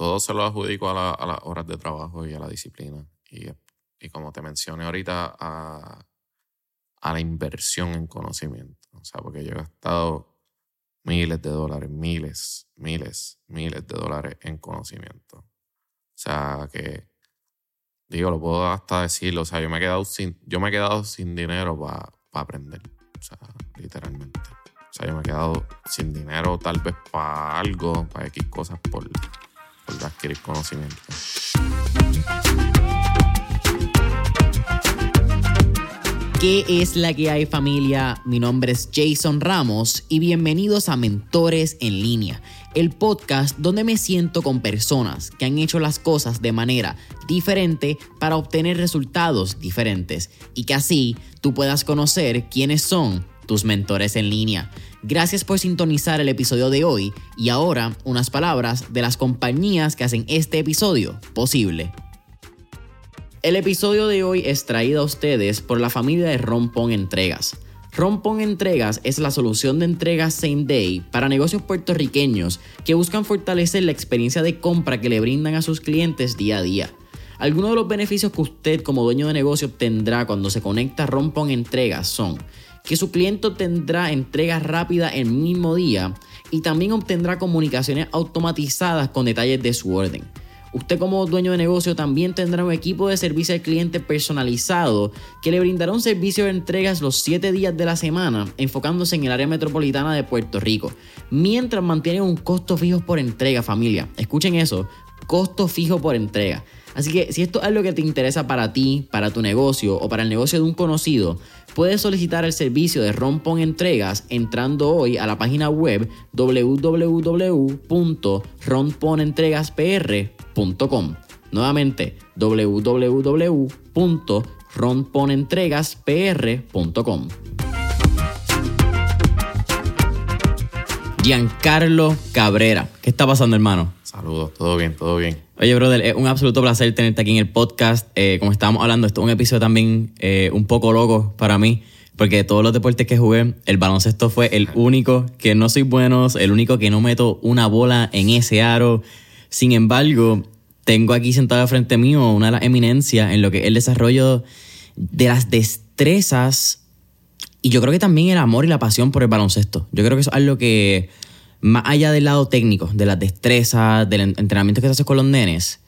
todo se lo adjudico a, la- a las horas de trabajo y a la disciplina. Y, como te mencioné ahorita, a, a la inversión en conocimiento. O sea, porque yo he gastado miles de dólares, miles, miles, miles de dólares en conocimiento. O sea, que digo, lo puedo hasta decirlo. O sea, yo me he quedado sin, yo me he quedado sin dinero para aprender. O sea, literalmente. O sea, yo me he quedado sin dinero tal vez para algo, para X cosas por, por adquirir conocimiento. ¿Qué es la que hay familia? Mi nombre es Jason Ramos y bienvenidos a Mentores en línea, el podcast donde me siento con personas que han hecho las cosas de manera diferente para obtener resultados diferentes y que así tú puedas conocer quiénes son tus mentores en línea. Gracias por sintonizar el episodio de hoy y ahora unas palabras de las compañías que hacen este episodio posible. El episodio de hoy es traído a ustedes por la familia de Rompón Entregas. Rompón Entregas es la solución de entregas same day para negocios puertorriqueños que buscan fortalecer la experiencia de compra que le brindan a sus clientes día a día. Algunos de los beneficios que usted como dueño de negocio obtendrá cuando se conecta a Rompón Entregas son que su cliente obtendrá entregas rápidas el mismo día y también obtendrá comunicaciones automatizadas con detalles de su orden. Usted como dueño de negocio también tendrá un equipo de servicio al cliente personalizado que le brindará un servicio de entregas los 7 días de la semana, enfocándose en el área metropolitana de Puerto Rico, mientras mantiene un costo fijo por entrega, familia. Escuchen eso, costo fijo por entrega. Así que si esto es algo que te interesa para ti, para tu negocio o para el negocio de un conocido, puedes solicitar el servicio de Rompon Entregas entrando hoy a la página web www.ronponentregaspr.com. Nuevamente, www.ronponentregaspr.com. Giancarlo Cabrera, ¿qué está pasando, hermano? Saludos, todo bien, todo bien. Oye, brother, es un absoluto placer tenerte aquí en el podcast. Eh, como estábamos hablando, esto es un episodio también eh, un poco loco para mí, porque de todos los deportes que jugué, el baloncesto fue el único que no soy bueno, el único que no meto una bola en ese aro. Sin embargo, tengo aquí sentado frente mío una de las eminencias en lo que es el desarrollo de las destrezas y yo creo que también el amor y la pasión por el baloncesto. Yo creo que eso es algo que, más allá del lado técnico, de las destrezas, del en- entrenamiento que te haces con los nenes,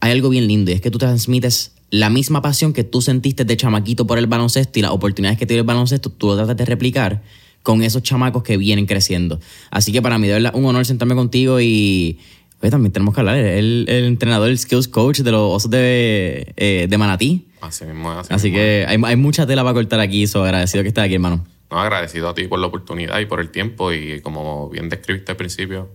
hay algo bien lindo y es que tú transmites la misma pasión que tú sentiste de chamaquito por el baloncesto y las oportunidades que dio el baloncesto, tú lo tratas de replicar con esos chamacos que vienen creciendo. Así que para mí de verdad un honor sentarme contigo y oye, también tenemos que hablar, el, el entrenador, el skills coach de los osos de, eh, de Manatí. Así mismo así, Así mismo que hay, hay mucha tela para cortar aquí, so agradecido que estés aquí, hermano. No, agradecido a ti por la oportunidad y por el tiempo y como bien describiste al principio,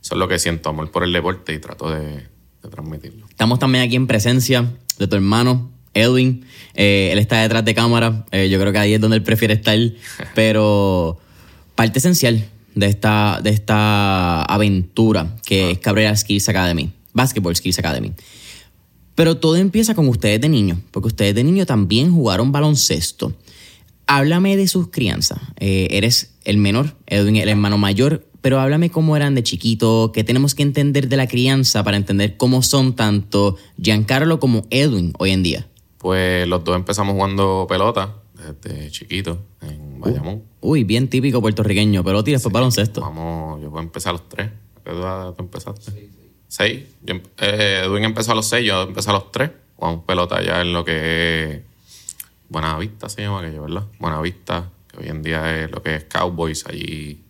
eso es lo que siento, amor por el deporte y trato de, de transmitirlo. Estamos también aquí en presencia de tu hermano, Edwin. Eh, él está detrás de cámara. Eh, yo creo que ahí es donde él prefiere estar. Pero parte esencial de esta, de esta aventura que es Cabrera Skills Academy, Basketball Skills Academy. Pero todo empieza con ustedes de niño, porque ustedes de niño también jugaron baloncesto. Háblame de sus crianzas. Eh, eres el menor, Edwin el hermano mayor, pero háblame cómo eran de chiquito, qué tenemos que entender de la crianza para entender cómo son tanto Giancarlo como Edwin hoy en día. Pues los dos empezamos jugando pelota desde chiquito en Bayamón. Uy, bien típico puertorriqueño, pelota y después baloncesto. Vamos, yo empecé a los tres. ¿Qué edad tú empezaste? Seis. Yo eh, Edwin empezó a los seis, yo empecé a los tres. Jugamos pelota ya en lo que es Buenavista se llama aquello, ¿verdad? Buenavista, que hoy en día es lo que es Cowboys, allí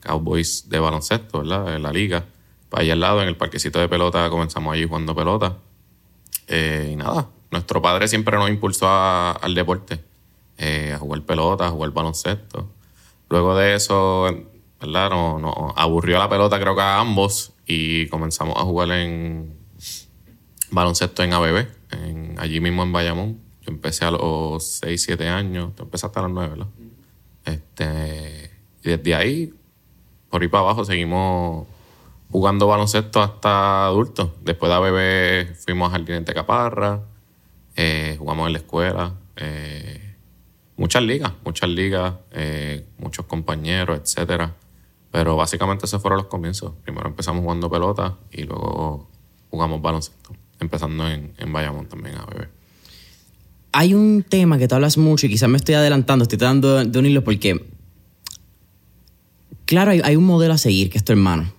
Cowboys de baloncesto, ¿verdad? En la liga. Para allá al lado, en el parquecito de pelota, comenzamos allí jugando pelota. Eh, y nada, nuestro padre siempre nos impulsó al deporte, eh, a jugar pelota, a jugar baloncesto. Luego de eso, ¿verdad? Nos, aburrió la pelota, creo que a ambos, y comenzamos a jugar en baloncesto en ABB, allí mismo en Bayamón. Yo empecé a los 6, 7 años, tú empezaste a los 9, ¿verdad? Este, y desde ahí, por ahí para abajo, seguimos jugando baloncesto hasta adultos. Después de ABB fuimos al Teniente Caparra, eh, jugamos en la escuela. eh, muchas ligas, muchas ligas, eh, muchos compañeros, etcétera. Pero básicamente esos fueron los comienzos. Primero empezamos jugando pelota y luego jugamos baloncesto, empezando en, en Bayamón también a beber. Hay un tema que tú hablas mucho y quizás me estoy adelantando, estoy tratando de unirlo porque, claro, hay, hay un modelo a seguir que es tu hermano.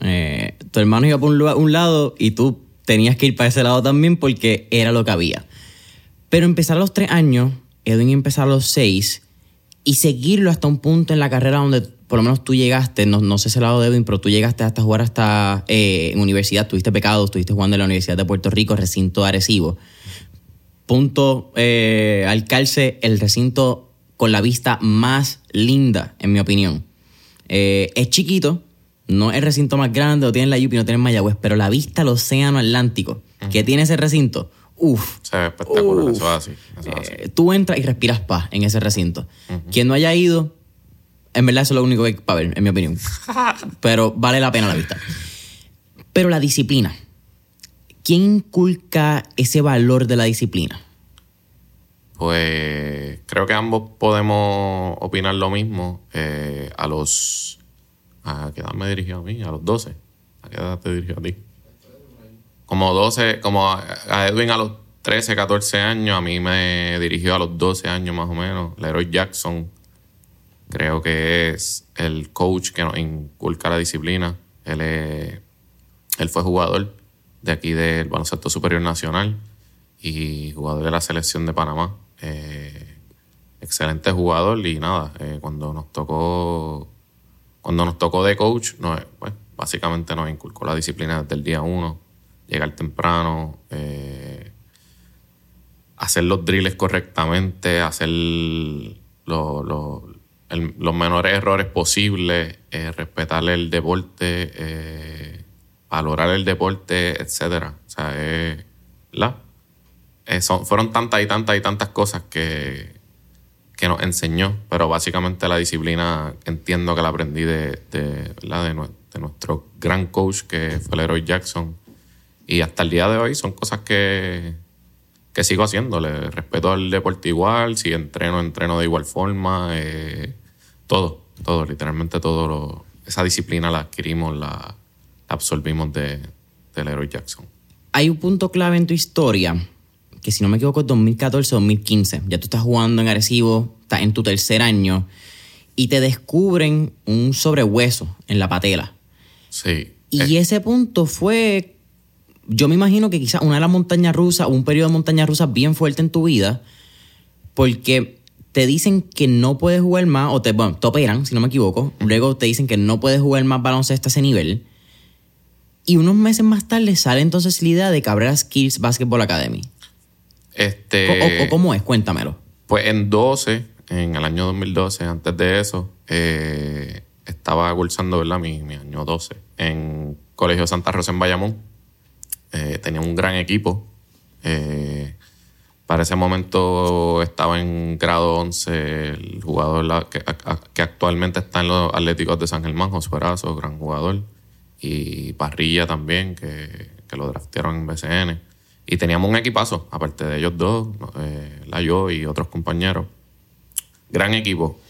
Eh, tu hermano iba por un, un lado y tú tenías que ir para ese lado también porque era lo que había. Pero empezar a los tres años, Edwin empezar a los seis y seguirlo hasta un punto en la carrera donde por lo menos tú llegaste, no, no sé ese lado de Edwin, pero tú llegaste hasta jugar hasta eh, en universidad, tuviste pecados, estuviste jugando en la Universidad de Puerto Rico, recinto de Arecibo. Punto eh, al calce, el recinto con la vista más linda, en mi opinión. Eh, es chiquito, no es el recinto más grande, no tiene la Yupi, no tiene Mayagüez, pero la vista al océano Atlántico que tiene ese recinto, uff. Se ve espectacular, Uf. eso es así. Eso es así. Eh, tú entras y respiras paz en ese recinto. Quien no haya ido, en verdad eso es lo único que hay para ver, en mi opinión. Pero vale la pena la vista. Pero la disciplina. ¿Quién inculca ese valor de la disciplina? Pues creo que ambos podemos opinar lo mismo. Eh, a los. ¿A qué edad me dirigió a mí? A los 12. ¿A qué edad te dirigió a ti? Como 12, como a Edwin a los 13, 14 años, a mí me dirigió a los 12 años más o menos. Leroy Jackson, creo que es el coach que nos inculca la disciplina. Él, es- él fue jugador de aquí del Baloncesto Superior Nacional y jugador de la selección de Panamá. Eh, excelente jugador y nada, eh, cuando nos tocó cuando nos tocó de coach, nos, pues, básicamente nos inculcó la disciplina desde el día uno, llegar temprano, eh, hacer los drills correctamente, hacer lo- lo- el- los menores errores posibles, eh, respetar el deporte, eh, valorar el deporte, etcétera. O sea, es. Eh, son- fueron tantas y tantas y tantas cosas que, que nos enseñó, pero básicamente la disciplina entiendo que la aprendí de, de, de, nue- de nuestro gran coach que fue Leroy Jackson. Y hasta el día de hoy son cosas que, que sigo haciendo. Le respeto al deporte igual, si entreno, entreno de igual forma. eh, todo, todo, literalmente todo. Lo, esa disciplina la adquirimos, la absorbimos de, de Leroy Jackson. Hay un punto clave en tu historia, que si no me equivoco es 2014-2015. Ya tú estás jugando en Arecibo, estás en tu tercer año, y te descubren un sobrehueso en la patela. Sí. Y Eh, ese punto fue, yo me imagino que quizás una de las montañas rusas, un periodo de montañas rusas bien fuerte en tu vida, porque te dicen que no puedes jugar más, o te, bueno, te operan, si no me equivoco, luego te dicen que no puedes jugar más baloncesto a ese nivel, y unos meses más tarde sale entonces la idea de Cabrera Skills Basketball Academy. este, o, o ¿Cómo es? Cuéntamelo. Pues en 12, en el año 2012, antes de eso, eh, estaba cursando, ¿verdad? Mi, mi año 12 en Colegio Santa Rosa en Bayamón. Eh, tenía un gran equipo. Eh, para ese momento estaba en grado 11 el jugador que, que actualmente está en los Atléticos de San Germán, Josué Erazo, gran jugador. Y Parrilla también, que, que lo draftearon en BCN. Y teníamos un equipazo, aparte de ellos dos, eh, la yo y otros compañeros. Gran equipo.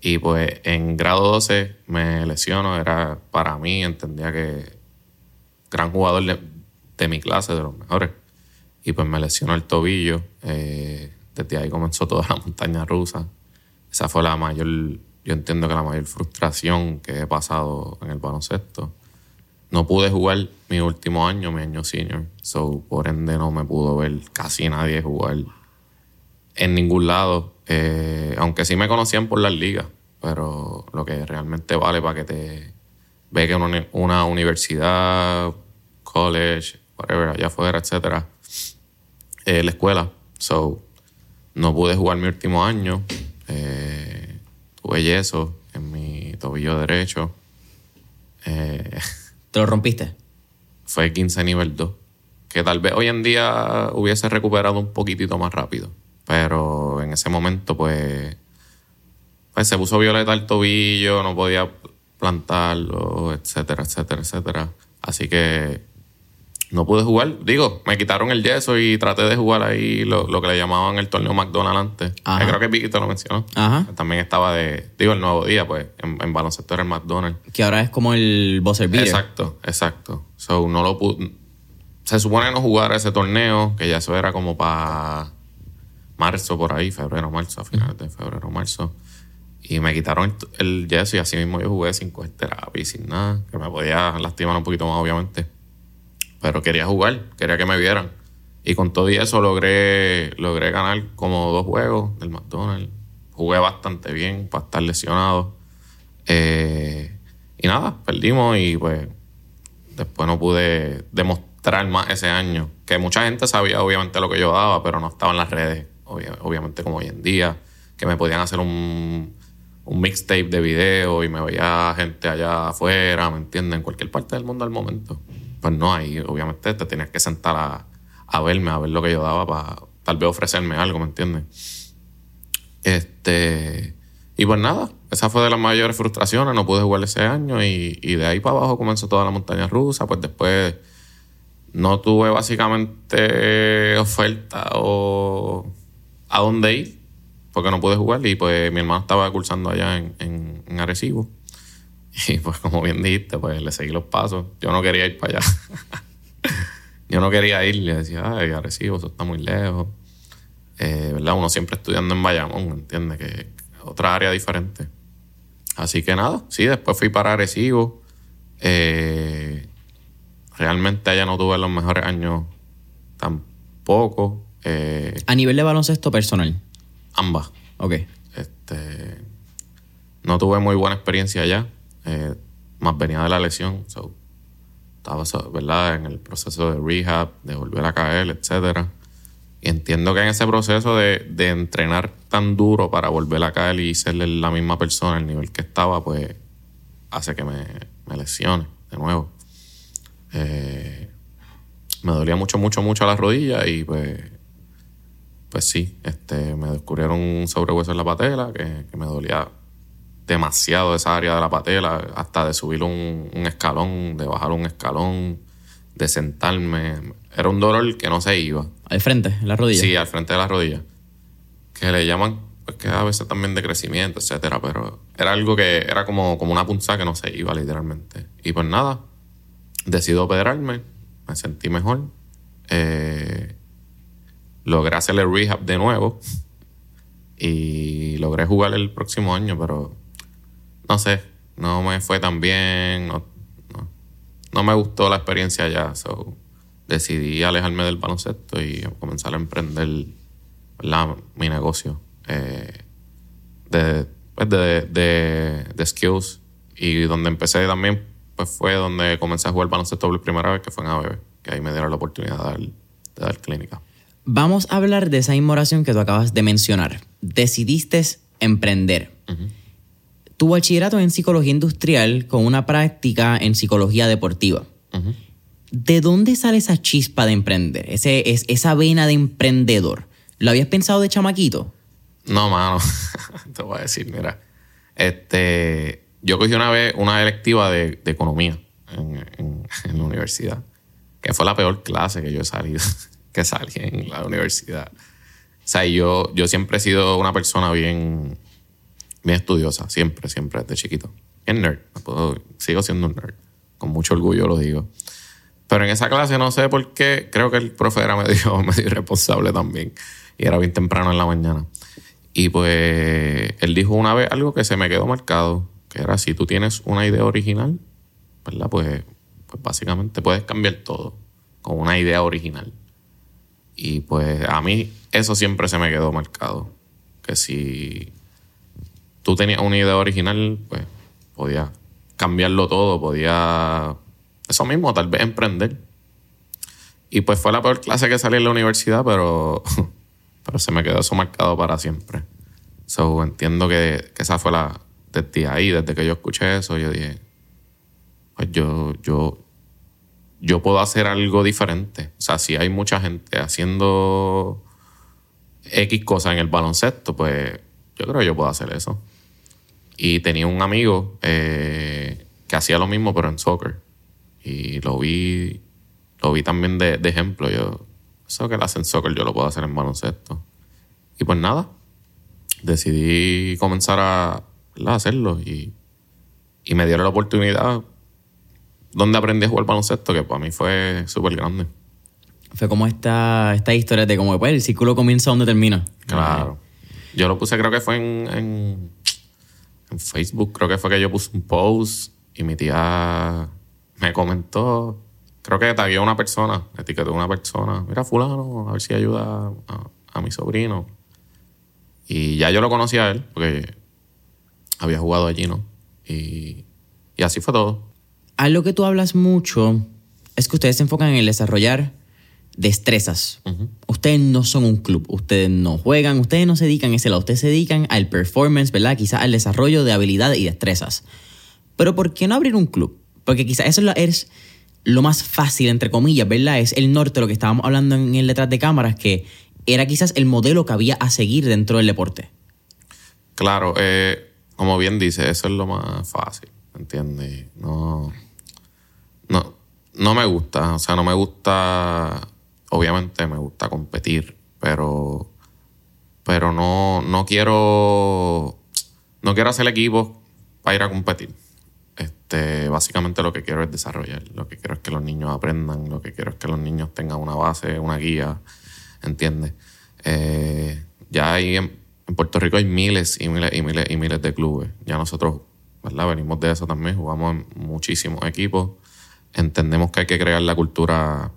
Y pues en grado 12 me lesiono, era para mí, entendía que gran jugador de, mi clase, de los mejores. Y pues me lesionó el tobillo. eh, desde ahí comenzó toda la montaña rusa. Esa fue la mayor, yo entiendo que la mayor frustración que he pasado en el baloncesto. No pude jugar mi último año, mi año senior. So, por ende, no me pudo ver casi nadie jugar en ningún lado. Eh, aunque sí me conocían por las ligas. Pero lo que realmente vale para que te ve que una, una universidad, college, whatever, allá afuera, etcétera, eh, la escuela. So, no pude jugar mi último año. Eh, tuve yeso en mi tobillo derecho. Eh, ¿Te lo rompiste? fue 15 nivel 2. Que tal vez hoy en día hubiese recuperado un poquitito más rápido. Pero en ese momento, pues, pues se puso violeta el tobillo, no podía plantarlo, etcétera, etcétera, etcétera. Así que no pude jugar. Digo, me quitaron el yeso y traté de jugar ahí lo, lo que le llamaban el torneo McDonald's antes. Ajá. Eh, Creo que Vicky te lo mencionó. Ajá. También estaba de, digo, el nuevo día, pues, en, en baloncesto era el McDonald's. Que ahora es como el buzzer beater. Exacto, exacto. So, no lo pude. se supone no jugar ese torneo, que ya eso era como para marzo por ahí, febrero, marzo, a finales de febrero, marzo. Y me quitaron el, el yeso y así mismo yo jugué sin coger terapia y sin nada, que me podía lastimar un poquito más, obviamente. Pero quería jugar, quería que me vieran. Y con todo y eso logré, logré ganar como dos juegos del McDonald's. Jugué bastante bien para estar lesionado. Eh, y nada, perdimos y pues después no pude demostrar más ese año. Que mucha gente sabía obviamente lo que yo daba, pero no estaba en las redes, obvia- obviamente como hoy en día. Que me podían hacer un, un mixtape de video y me veía gente allá afuera, ¿me entienden? En cualquier parte del mundo al momento. Pues no, ahí obviamente te tenías que sentar a, a verme, a ver lo que yo daba para tal vez ofrecerme algo, ¿me entiendes? Este. Y pues nada, esa fue de las mayores frustraciones. No pude jugar ese año y, de ahí para abajo comenzó toda la montaña rusa. Pues después no tuve básicamente oferta o a dónde ir porque no pude jugar. Y pues mi hermano estaba cursando allá en, en, en. Y pues como bien dijiste, pues le seguí los pasos. Yo no quería ir para allá. Yo no quería ir. Le decía, ay, Arecibo, eso está muy lejos. Eh, ¿verdad? Uno siempre estudiando en Bayamón, ¿entiendes? Que que otra área diferente. Así que nada, sí, después fui para Arecibo. Eh, realmente allá no tuve los mejores años tampoco. Eh, A nivel de baloncesto personal. ambas. Ok. Este, no tuve muy buena experiencia allá. Eh, más venía de la lesión. so, estaba, ¿verdad? En el proceso de rehab, de volver a caer, etcétera. Y entiendo que en ese proceso de, de entrenar tan duro para volver a caer y ser la misma persona, el nivel que estaba, pues hace que me, me lesione de nuevo. Eh, me dolía mucho, mucho, mucho la rodilla y pues pues sí, este, me descubrieron un sobrehueso en la patela que, que me dolía demasiado esa área de la patela, hasta de subir un, un escalón, de bajar un escalón, de sentarme. Era un dolor que no se iba. Al frente, en la rodilla. Sí, al frente de la rodilla. Que le llaman, pues que a veces también de crecimiento, etcétera, pero era algo que era como, como una punzada que no se iba literalmente. Y pues nada, decido operarme, me sentí mejor. Eh, logré hacerle rehab de nuevo y logré jugar el próximo año, pero no sé, no me fue tan bien, no, no, no me gustó la experiencia ya, so decidí alejarme del baloncesto y comenzar a emprender ¿verdad? mi negocio eh, de, pues, de, de, de skills y donde empecé también pues fue donde comencé a jugar baloncesto por primera vez que fue en ABB, que ahí me dieron la oportunidad de dar, de dar clínica. Vamos a hablar de esa inmoración que tú acabas de mencionar. Decidiste emprender. Tu bachillerato en psicología industrial con una práctica en psicología deportiva. ¿De dónde sale esa chispa de emprender? Ese, es, esa vena de emprendedor. ¿Lo habías pensado de chamaquito? No, mano. Te voy a decir, mira. Este, yo cogí una vez una electiva de, de economía en, en- en la universidad, que fue la peor clase que yo he salido, que salí en la universidad. O sea, yo, yo siempre he sido una persona bien, bien estudiosa, siempre, siempre, desde chiquito. Bien nerd. Sigo siendo un nerd. Con mucho orgullo lo digo. Pero en esa clase no sé por qué, creo que el profe era medio, medio irresponsable también. Y era bien temprano en la mañana. Y pues él dijo una vez algo que se me quedó marcado, que era si tú tienes una idea original, ¿verdad? Pues, pues básicamente puedes cambiar todo con una idea original. Y pues a mí eso siempre se me quedó marcado. Que si tú tenías una idea original, pues podías cambiarlo todo, podía eso mismo, tal vez emprender. Y pues fue la peor clase que salí en la universidad, pero, pero se me quedó eso marcado para siempre. So, entiendo que, que esa fue la. Desde ahí, desde que yo escuché eso, yo dije, pues yo, yo, yo puedo hacer algo diferente. O sea, si hay mucha gente haciendo X cosas en el baloncesto, pues yo creo que yo puedo hacer eso. Y tenía un amigo eh, que hacía lo mismo, pero en soccer. Y lo vi, lo vi también de, de ejemplo. Yo, eso que él hace en soccer, yo lo puedo hacer en baloncesto. Y pues nada, decidí comenzar a, hacerlo. Y, y me dieron la oportunidad donde aprendí a jugar baloncesto, que para mí fue súper grande. Fue como esta, esta historia de cómo pues, el círculo comienza donde termina. Claro. Yo lo puse, creo que fue en, en, en Facebook, creo que fue que yo puse un post y mi tía me comentó, creo que tagué a una persona, etiquetó a una persona, mira fulano, a ver si ayuda a, a mi sobrino. Y ya yo lo conocía a él, porque había jugado allí, ¿no? Y, y así fue todo. Algo que tú hablas mucho es que ustedes se enfocan en el desarrollar destrezas. Ustedes no son un club, ustedes no juegan, ustedes no se dedican a ese lado, ustedes se dedican al performance, ¿verdad? Quizás al desarrollo de habilidades y destrezas. Pero ¿por qué no abrir un club? Porque quizás eso es lo más fácil, entre comillas, ¿verdad? Es el norte, lo que estábamos hablando en el detrás de cámaras, que era quizás el modelo que había a seguir dentro del deporte. Claro, eh, como bien dice, eso es lo más fácil, ¿entiendes? No, no, no me gusta, o sea, no me gusta, obviamente me gusta competir, pero, pero no, no quiero, no quiero hacer equipos para ir a competir. Este, básicamente lo que quiero es desarrollar, lo que quiero es que los niños aprendan, lo que quiero es que los niños tengan una base, una guía, ¿entiendes? Eh, ya hay en, Puerto Rico hay miles y miles y miles y miles de clubes. Ya nosotros, ¿verdad? Venimos de eso también, jugamos en muchísimos equipos. Entendemos que hay que crear la cultura,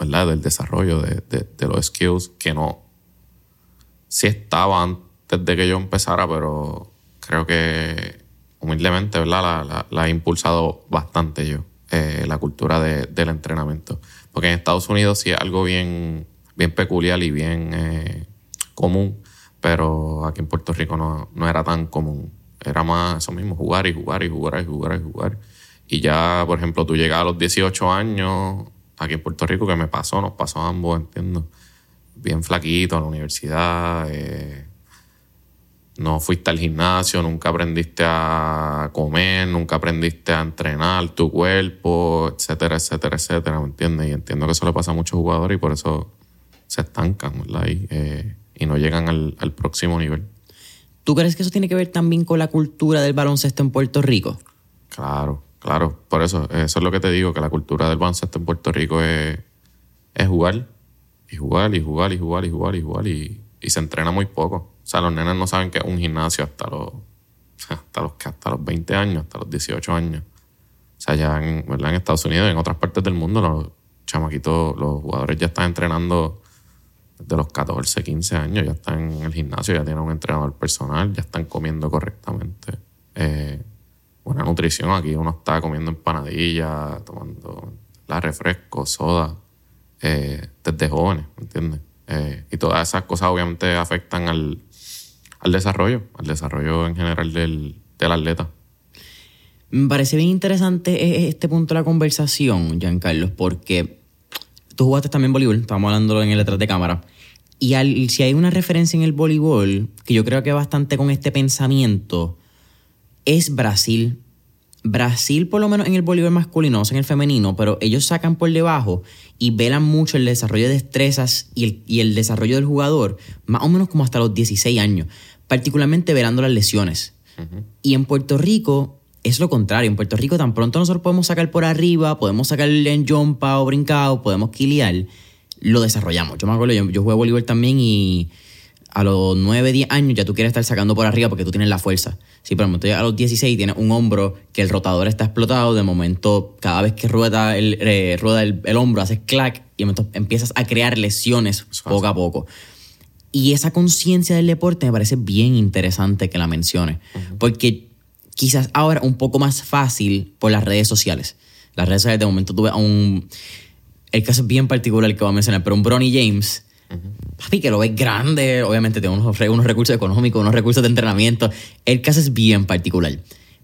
¿verdad? Del desarrollo de, de, los skills, que no, sí estaba antes de que yo empezara, pero creo que humildemente, ¿verdad? La, la, he impulsado bastante yo, eh, la cultura de, del entrenamiento. Porque en Estados Unidos sí es algo bien, bien peculiar y bien eh, común, pero aquí en Puerto Rico no, no, era tan común. Era más eso mismo, jugar y jugar y jugar y jugar y jugar. Y ya, por ejemplo, tú llegas a los 18 años, aquí en Puerto Rico, que me pasó, nos pasó a ambos, entiendo. Bien flaquito a la universidad, eh, no fuiste al gimnasio, nunca aprendiste a comer, nunca aprendiste a entrenar tu cuerpo, etcétera, etcétera, etcétera, ¿me entiendes? Y entiendo que eso le pasa a muchos jugadores y por eso se estancan, ¿verdad? Y, eh, y no llegan al, al, próximo nivel. ¿Tú crees que eso tiene que ver también con la cultura del baloncesto en Puerto Rico? Claro, claro. Por eso, eso es lo que te digo, que la cultura del baloncesto en Puerto Rico es, es jugar, y jugar, y jugar, y jugar, y jugar, y jugar, y, se entrena muy poco. O sea, los nenes no saben que es un gimnasio hasta los, hasta los, hasta los 20 años, hasta los 18 años. O sea, ya en, Estados Unidos y en otras partes del mundo, los chamaquitos, los jugadores ya están entrenando desde los 14, 15 años, ya están en el gimnasio, ya tienen un entrenador personal, ya están comiendo correctamente. Eh, buena nutrición, aquí uno está comiendo empanadillas, tomando la refresco, soda, eh, desde jóvenes, ¿me entiendes? Eh, y todas esas cosas obviamente afectan al, al desarrollo, al desarrollo en general del, del atleta. Me parece bien interesante e-, este punto de la conversación, Giancarlo, porque tú jugaste también voleibol, estábamos hablando en el detrás de cámara. Y al, si hay una referencia en el voleibol, que yo creo que bastante con este pensamiento, es Brasil. Brasil, por lo menos en el voleibol masculino, no en el femenino, pero ellos sacan por debajo y velan mucho el desarrollo de destrezas y el, y el desarrollo del jugador, más o menos como hasta los 16 años, particularmente velando las lesiones. Y en Puerto Rico es lo contrario. En Puerto Rico tan pronto nosotros podemos sacar por arriba, podemos sacar en jumpa o brincado, podemos quiliar, lo desarrollamos. Yo me acuerdo, yo, yo jugué voleibol también y a los 9, 10 años ya tú quieres estar sacando por arriba porque tú tienes la fuerza. Si por ejemplo a los 16 tienes un hombro que el rotador está explotado, de momento cada vez que rueda el, eh, rueda el, hombro haces clac y empiezas a crear lesiones poco a poco. Y esa conciencia del deporte me parece bien interesante que la mencione, porque quizás ahora un poco más fácil por las redes sociales. Las redes sociales de momento tuve a un... El caso es bien particular que voy a mencionar, pero un Bronny James papi, que lo ves grande, obviamente tiene unos, unos recursos económicos, unos recursos de entrenamiento. El caso es bien particular.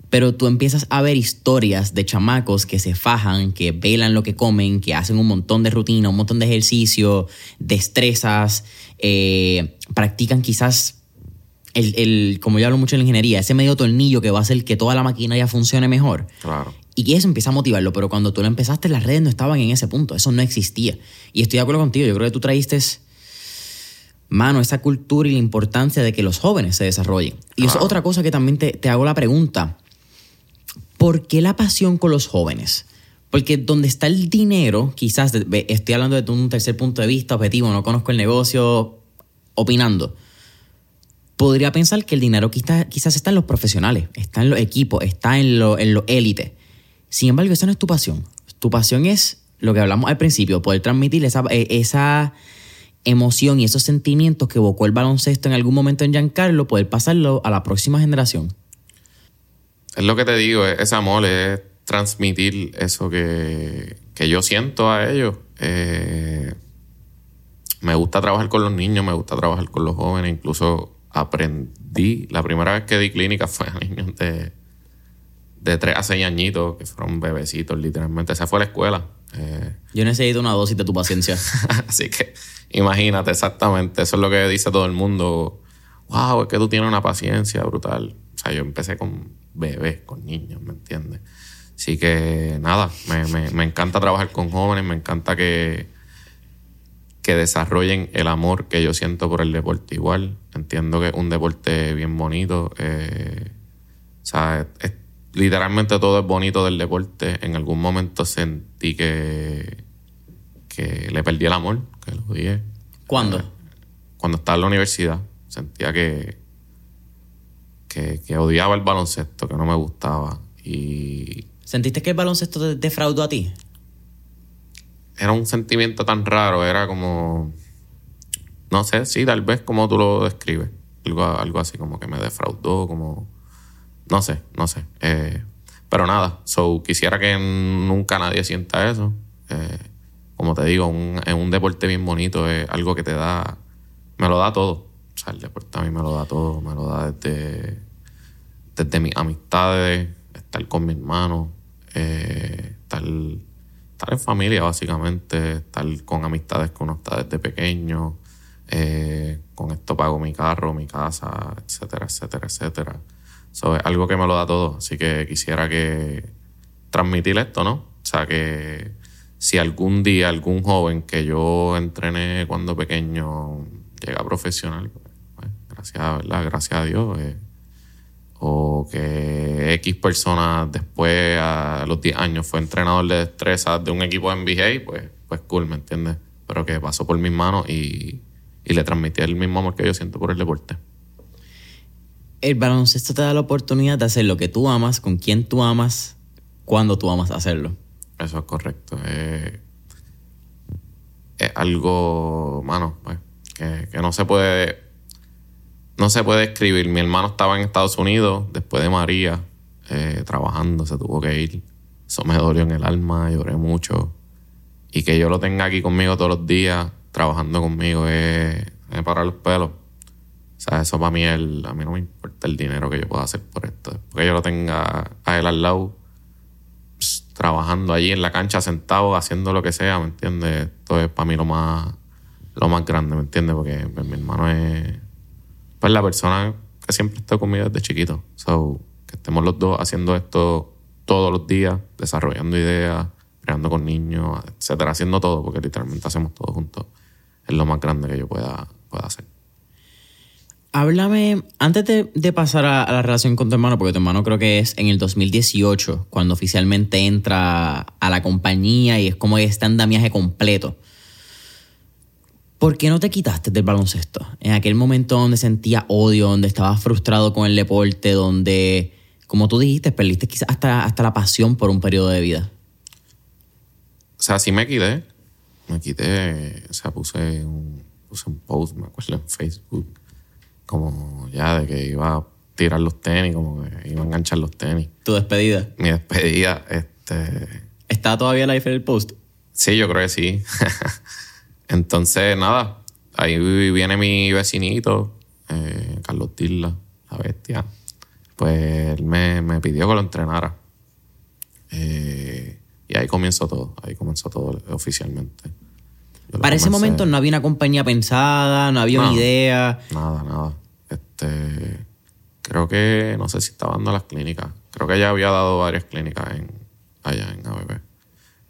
Pero tú empiezas a ver historias de chamacos que se fajan, que velan lo que comen, que hacen un montón de rutina, un montón de ejercicio, destrezas, eh, practican quizás el, el, como yo hablo mucho en la ingeniería, ese medio tornillo que va a hacer que toda la máquina ya funcione mejor. Claro. Y eso empieza a motivarlo, pero cuando tú lo empezaste, las redes no estaban en ese punto, eso no existía. Y estoy de acuerdo contigo, yo creo que tú traíste mano, esa cultura y la importancia de que los jóvenes se desarrollen. Y es otra cosa que también te, hago la pregunta. ¿Por qué la pasión con los jóvenes? Porque donde está el dinero, quizás estoy hablando de un tercer punto de vista objetivo, no conozco el negocio, opinando. Podría pensar que el dinero quizás, quizás está en los profesionales, está en los equipos, está en lo, en élite. Sin embargo, esa no es tu pasión. Tu pasión es lo que hablamos al principio, poder transmitir esa, eh, esa emoción y esos sentimientos que evocó el baloncesto en algún momento en Giancarlo, poder pasarlo a la próxima generación. Es lo que te digo, ese amor es transmitir eso que, yo siento a ellos. Eh, me gusta trabajar con los niños, me gusta trabajar con los jóvenes, incluso aprendí, la primera vez que di clínica fue a niños de, de 3 a 6 añitos, que fueron bebecitos literalmente. Esa fue la escuela. Eh, yo necesito una dosis de tu paciencia. Así que imagínate exactamente, eso es lo que dice todo el mundo. Wow, es que tú tienes una paciencia brutal. O sea, yo empecé con bebés, con niños, ¿me entiendes? Así que nada, me, encanta trabajar con jóvenes, me encanta que, que desarrollen el amor que yo siento por el deporte igual. Entiendo que es un deporte bien bonito. Eh, o sea, literalmente todo es bonito del deporte. En algún momento sentí que, que le perdí el amor, que lo odié. ¿Cuándo? Cuando estaba en la universidad. Sentía que, que, que odiaba el baloncesto, que no me gustaba. Y ¿Sentiste que el baloncesto te defraudó a ti? Era un sentimiento tan raro, era como. No sé, sí, tal vez como tú lo describes. Algo, algo así como que me defraudó, como. No sé, no sé. Eh, pero nada, so, quisiera que nunca nadie sienta eso. Eh, como te digo, en un deporte bien bonito es algo que te da. Me lo da todo. O sea, el deporte a mí me lo da todo. Me lo da desde, desde mis amistades, estar con mi hermano, eh, estar, en familia básicamente, estar con amistades que uno está desde pequeño, eh, con esto pago mi carro, mi casa, etcétera, etcétera, etcétera. Eso es algo que me lo da todo, así que quisiera que transmitir esto, ¿no? O sea, que si algún día algún joven que yo entrené cuando pequeño llega profesional, pues, gracias, ¿verdad? gracias a Dios, eh, o que X persona después a los 10 años fue entrenador de destreza de un equipo de NBA, pues, pues cool, ¿me entiendes? Pero que pasó por mis manos y, y le transmití el mismo amor que yo siento por el deporte. El baloncesto te da la oportunidad de hacer lo que tú amas, con quien tú amas, cuando tú amas hacerlo. Eso es correcto. es algo, mano, pues, que, que no se puede no se puede escribir. Mi hermano estaba en Estados Unidos después de María, eh, trabajando, se tuvo que ir. Eso me dolió en el alma, lloré mucho. Y que yo lo tenga aquí conmigo todos los días, trabajando conmigo, es, es parar los pelos. O sea, eso para mí, el, a mí no me importa el dinero que yo pueda hacer por esto. Porque yo lo tenga a él al lado, pues, trabajando allí en la cancha, sentado, haciendo lo que sea, ¿me entiendes? Esto es para mí lo más, lo más grande, ¿me entiendes? Porque pues, mi hermano es pues la persona que siempre está conmigo desde chiquito. So, que estemos los dos haciendo esto todos los días, desarrollando ideas, creando con niños, etcétera, haciendo todo, porque literalmente hacemos todo juntos. Es lo más grande que yo pueda, pueda hacer. Háblame, antes de, pasar a, la relación con tu hermano, porque tu hermano creo que es en el 2018, cuando oficialmente entra a la compañía y es como este andamiaje completo. ¿Por qué no te quitaste del baloncesto? En aquel momento donde sentía odio, donde estabas frustrado con el deporte, donde, como tú dijiste, perdiste quizás hasta, hasta la pasión por un periodo de vida. O sea, sí me quité. Me quité, o sea, puse un, puse un post, me acuerdo, en Facebook, como ya de que iba a tirar los tenis, como que iba a enganchar los tenis. ¿Tu despedida? Mi despedida, este... ¿Está todavía la en el post? Sí, yo creo que sí. Entonces, nada, ahí viene mi vecinito, eh, Carlos Tilla, la bestia. Pues él me, pidió que lo entrenara. Eh, y ahí comenzó todo, ahí comenzó todo oficialmente. Para ese momento no había una compañía pensada, no había una idea. Nada, nada. Este, creo que, no sé si estaba dando las clínicas. Creo que ya había dado varias clínicas en, allá en ABB.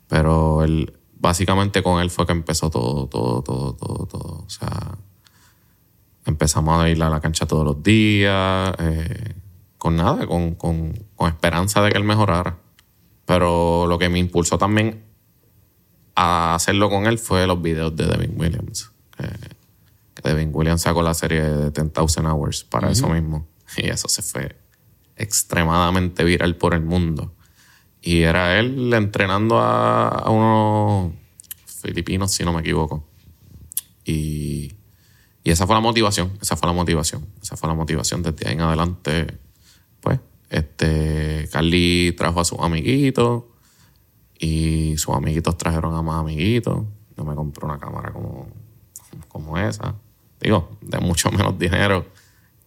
Pero él, básicamente con él fue que empezó todo, todo, todo, todo, todo. O sea, empezamos a ir a la cancha todos los días, eh, con nada, con, con, con, esperanza de que él mejorara. Pero lo que me impulsó también a hacerlo con él fue los videos de Devin Williams. Que, Devin Williams sacó la serie de 10,000 Hours para eso mismo. Y eso se fue extremadamente viral por el mundo. Y era él entrenando a, a unos filipinos, si no me equivoco. Y, y esa fue la motivación, esa fue la motivación, esa fue la motivación desde ahí en adelante. Pues, este, Carly trajo a sus amiguitos y sus amiguitos trajeron a más amiguitos. Yo me compré una cámara como, como esa. Digo, de mucho menos dinero.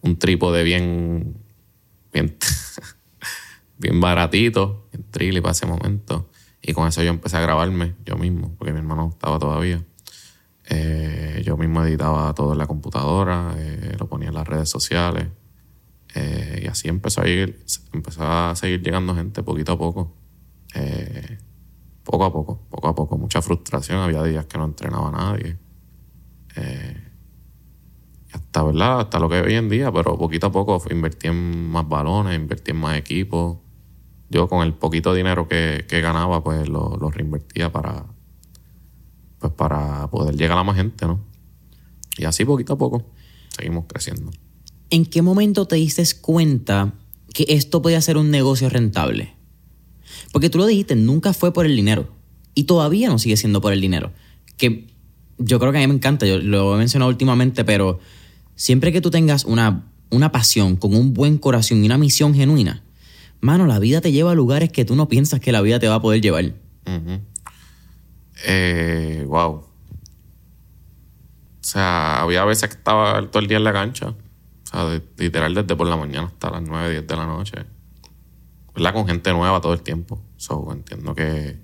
Un trípode bien, bien, bien baratito, bien trilly para ese momento. Y con eso yo empecé a grabarme yo mismo, porque mi hermano estaba todavía. Eh, yo mismo editaba todo en la computadora, eh, lo ponía en las redes sociales. Eh, y así empezó a, ir, empezó a seguir llegando gente poquito a poco. Poco a poco, poco a poco. Mucha frustración. Había días que no entrenaba nadie. hasta, ¿verdad? Hasta lo que hoy en día, pero poquito a poco invertí en más balones, invertí en más equipos. Yo con el poquito dinero que, ganaba, pues lo, lo reinvertía para, pues para poder llegar a más gente, ¿no? Y así poquito a poco seguimos creciendo. ¿En qué momento te diste cuenta que esto podía ser un negocio rentable? Porque tú lo dijiste, nunca fue por el dinero. Y todavía no sigue siendo por el dinero. Que yo creo que a mí me encanta, yo lo he mencionado últimamente, pero siempre que tú tengas una, una pasión con un buen corazón y una misión genuina, mano, la vida te lleva a lugares que tú no piensas que la vida te va a poder llevar. Eh, wow. O sea, había veces que estaba todo el día en la cancha. O sea, literal desde por la mañana hasta las 9, 10 de la noche. ¿Verdad? Con gente nueva todo el tiempo. So, entiendo que,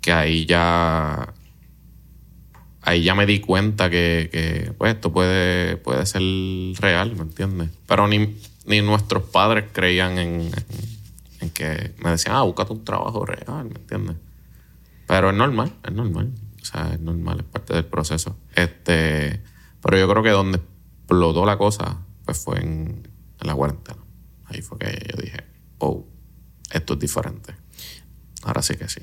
que ahí ya ahí ya me di cuenta que, que, pues esto puede, puede ser real, ¿me entiendes? Pero ni, ni nuestros padres creían en, en, que me decían, ah, búscate un trabajo real, ¿me entiendes? Pero es normal, es normal. O sea, es normal, es parte del proceso. Este, pero yo creo que donde explotó la cosa, pues fue en, la cuarentena. Ahí fue que yo dije, oh, esto es diferente. Ahora sí que sí.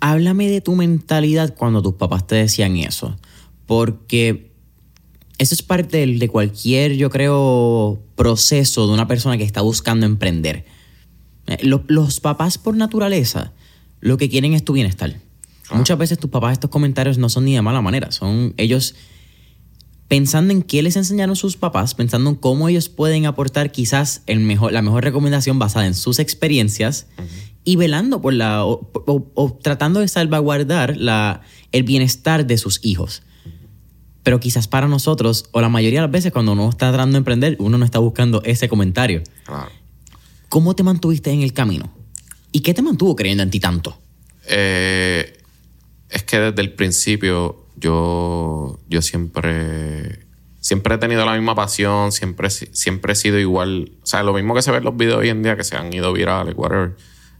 Háblame de tu mentalidad cuando tus papás te decían eso. Porque eso es parte de cualquier, yo creo, proceso de una persona que está buscando emprender. Eh, los papás por naturaleza lo que quieren es tu bienestar. Muchas veces tus papás estos comentarios no son ni de mala manera, son ellos pensando en qué les enseñaron sus papás, pensando en cómo ellos pueden aportar quizás el mejor, la mejor recomendación basada en sus experiencias y velando por la o, tratando de salvaguardar la, el bienestar de sus hijos. Pero quizás para nosotros, o la mayoría de las veces cuando uno está tratando de emprender, uno no está buscando ese comentario. ¿Cómo te mantuviste en el camino? ¿Y qué te mantuvo creyendo en ti tanto? Eh, es que desde el principio yo, yo siempre, siempre he tenido la misma pasión, siempre, siempre he sido igual. O sea, lo mismo que se ve en los videos hoy en día que se han ido virales, whatever.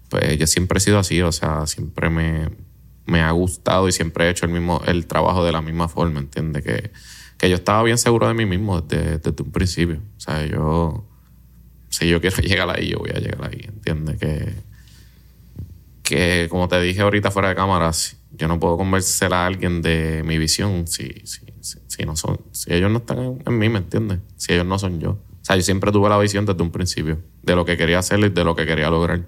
Pues yo siempre he sido así, o sea, siempre me, me ha gustado y siempre he hecho el mismo el trabajo de la misma forma, ¿entiendes? Que, que yo estaba bien seguro de mí mismo desde, desde un principio. O sea, yo, si yo quiero llegar ahí, yo voy a llegar ahí, ¿entiendes? Que, que como te dije ahorita fuera de cámaras, yo no puedo convencer a alguien de mi visión si, si, si, no son, si ellos no están en, mí, ¿me entiendes? Si ellos no son yo. O sea, yo siempre tuve la visión desde un principio de lo que quería hacer y de lo que quería lograr.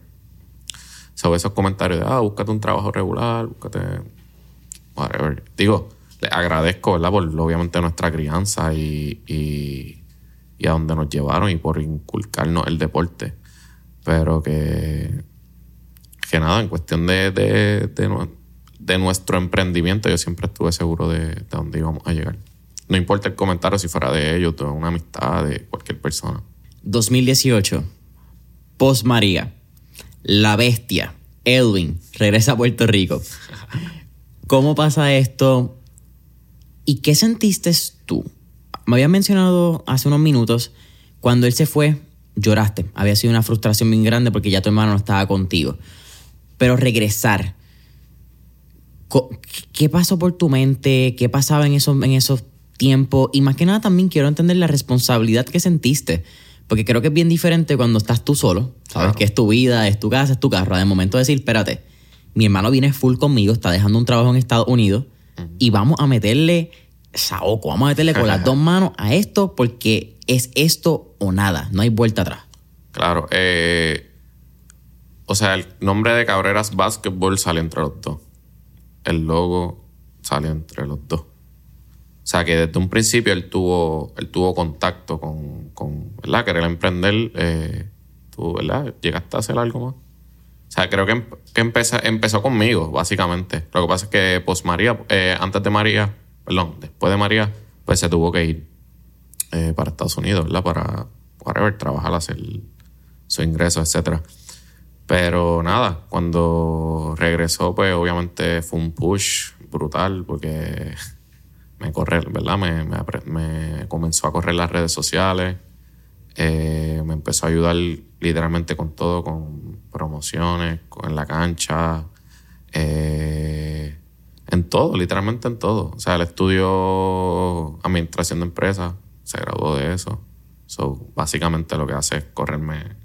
Sobre esos comentarios de, ah, búscate un trabajo regular, búscate. Whatever. Digo, le agradezco, ¿verdad? Por obviamente nuestra crianza y, y, y a donde nos llevaron y por inculcarnos el deporte. Pero que, que nada, en cuestión de, de, de de nuestro emprendimiento, yo siempre estuve seguro de, dónde íbamos a llegar. No importa el comentario si fuera de ellos, de una amistad, de cualquier persona. 2018, Post María, La Bestia, Edwin, regresa a Puerto Rico. ¿Cómo pasa esto? ¿Y qué sentiste tú? Me habías mencionado hace unos minutos, cuando él se fue, lloraste. Había sido una frustración bien grande porque ya tu hermano no estaba contigo. Pero regresar, ¿Qué pasó por tu mente? ¿Qué pasaba en esos, en esos tiempos? Y más que nada también quiero entender la responsabilidad que sentiste. Porque creo que es bien diferente cuando estás tú solo, sabes Claro. que es tu vida, es tu casa, es tu carro. De momento decir, espérate, mi hermano viene full conmigo, está dejando un trabajo en Estados Unidos y vamos a meterle saoco, vamos a meterle con las dos manos a esto porque es esto o nada, no hay vuelta atrás. Claro. eh, o sea, el nombre de Cabreras Basketball salió entre los dos. El logo salió entre los dos. O sea, que desde un principio él tuvo, él tuvo contacto con, con ¿verdad? Querer emprender. Eh, tú, ¿verdad? ¿Llegaste a hacer algo más? O sea, creo que, que empezó, empezó conmigo, básicamente. Lo que pasa es que, pues, María, eh, antes de María, perdón, después de María, pues se tuvo que ir eh, para Estados Unidos, ¿verdad? Para, whatever, trabajar, hacer su ingreso, etcétera. Pero nada, cuando regresó, pues obviamente fue un push brutal porque me corre, ¿verdad? Me, comenzó a correr las redes sociales. eh, me empezó a ayudar literalmente con todo, con promociones, en la cancha, eh, en todo, literalmente en todo. O sea, él estudió administración de empresas, se graduó de eso. So, básicamente lo que hace es correrme,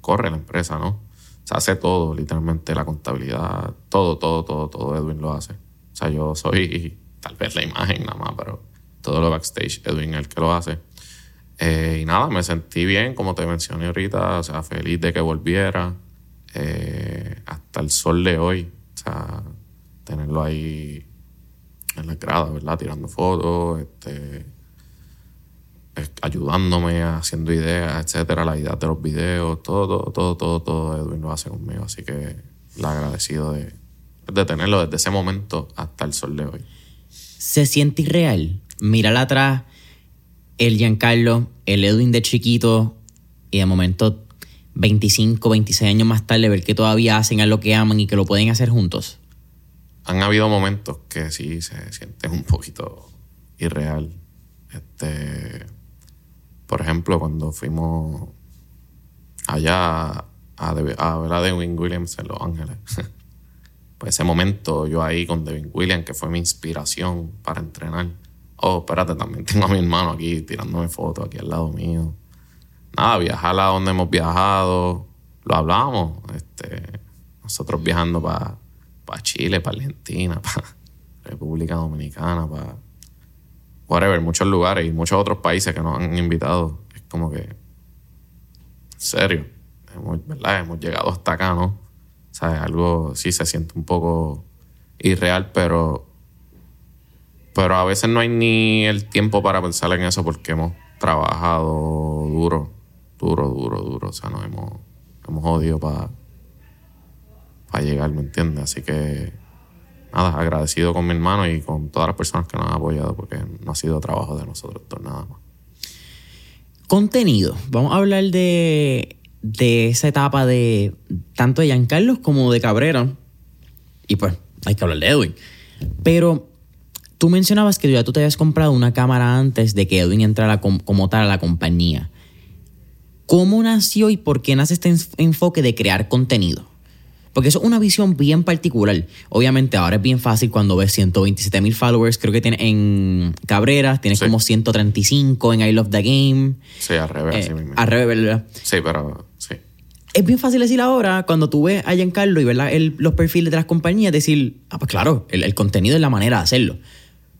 corre la empresa, ¿no? O sea, hace todo, literalmente la contabilidad, todo, todo, todo, todo Edwin lo hace. O sea, yo soy tal vez la imagen nada más, pero todo lo backstage, Edwin es el que lo hace. Eh, y nada, me sentí bien, como te mencioné ahorita, o sea, feliz de que volviera eh, hasta el sol de hoy. O sea, tenerlo ahí en la grada, ¿verdad? Tirando fotos, este, ayudándome, haciendo ideas, etcétera, la idea de los videos, todo, todo, todo, todo, todo Edwin lo hace conmigo. Así que le agradecido de, de tenerlo desde ese momento hasta el sol de hoy. Se siente irreal. Mirar atrás el Giancarlo, el Edwin de chiquito y de momento 25, 26 años más tarde ver que todavía hacen a lo que aman y que lo pueden hacer juntos. han habido momentos que sí se sienten un poquito irreal. Este, por ejemplo, cuando fuimos allá a, ver a Devin Williams en Los Ángeles. pues ese momento yo ahí con Devin Williams, que fue mi inspiración para entrenar. Oh, espérate, también tengo a mi hermano aquí tirándome fotos aquí al lado mío. Nada, viajar a donde hemos viajado, lo hablamos. Este, nosotros viajando para Chile, para Argentina, para República Dominicana, para whatever, muchos lugares y muchos otros países que nos han invitado. Es como que, en serio, hemos, ¿verdad? hemos llegado hasta acá, ¿no? O sea, algo sí se siente un poco irreal, pero, pero a veces no hay ni el tiempo para pensar en eso porque hemos trabajado duro, duro, duro, duro. O sea, nos hemos, hemos jodido para para llegar, ¿me entiendes? Así que, nada, agradecido con mi hermano y con todas las personas que nos han apoyado porque no ha sido trabajo de nosotros nada más. Contenido. Vamos a hablar de, de esa etapa de tanto de Giancarlo como de Cabrera. Y pues, hay que hablar de Edwin. Pero tú mencionabas que ya tú te habías comprado una cámara antes de que Edwin entrara com- como tal a la compañía. ¿Cómo nació y por qué nace este enf- enfoque de crear contenido? Porque eso es una visión bien particular. Obviamente ahora es bien fácil cuando ves 127 mil followers, creo que tiene en Cabrera, tienes Sí. como 135 en I Love the Game. Sí, al revés, Eh, mismo. al revés, ¿verdad? Sí, pero sí. Es bien fácil decir ahora, cuando tú ves a Giancarlo y. El- los perfiles de las compañías, decir, ah, pues claro, el, el contenido es la manera de hacerlo.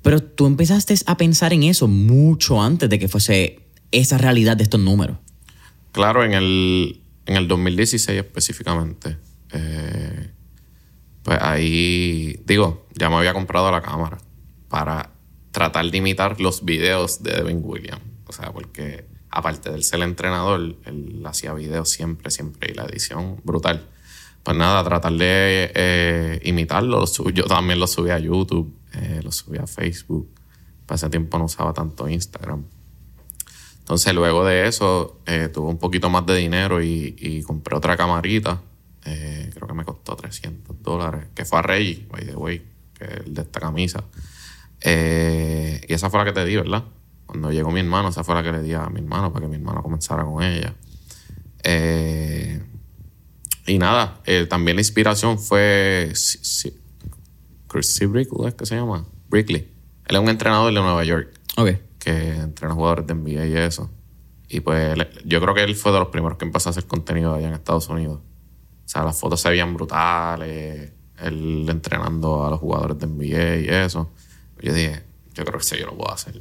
Pero tú empezaste a pensar en eso mucho antes de que fuese esa realidad de estos números. Claro, en el, en el 2016 específicamente, eh, pues ahí, digo, ya me había comprado la cámara para tratar de imitar los videos de Devin Williams. O sea, porque aparte de ser el entrenador, él hacía videos siempre, siempre, y la edición brutal. Pues nada, tratar de eh, imitarlo. Yo también lo subí a YouTube, eh, lo subí a Facebook. Para ese tiempo no usaba tanto Instagram. Entonces, luego de eso, eh, tuve un poquito más de dinero y, y compré otra camarita. Eh, creo que me costó 300 dólares. Que fue a Reggie, by the way, que es el de esta camisa. Eh, y esa fue la que te di, ¿verdad? Cuando llegó mi hermano, esa fue la que le di a mi hermano para que mi hermano comenzara con ella. Eh, y nada, eh, también la inspiración fue Si- Si- Chris Brickley, ¿es que se llama? Brickley. Él es un entrenador de Nueva York Ok. que entrena jugadores de NBA y eso. Y pues yo creo que él fue de los primeros que empezó a hacer contenido allá en Estados Unidos. O sea, las fotos se veían brutales, él entrenando a los jugadores de NBA y eso. Yo dije, yo creo que sí, yo lo puedo hacer.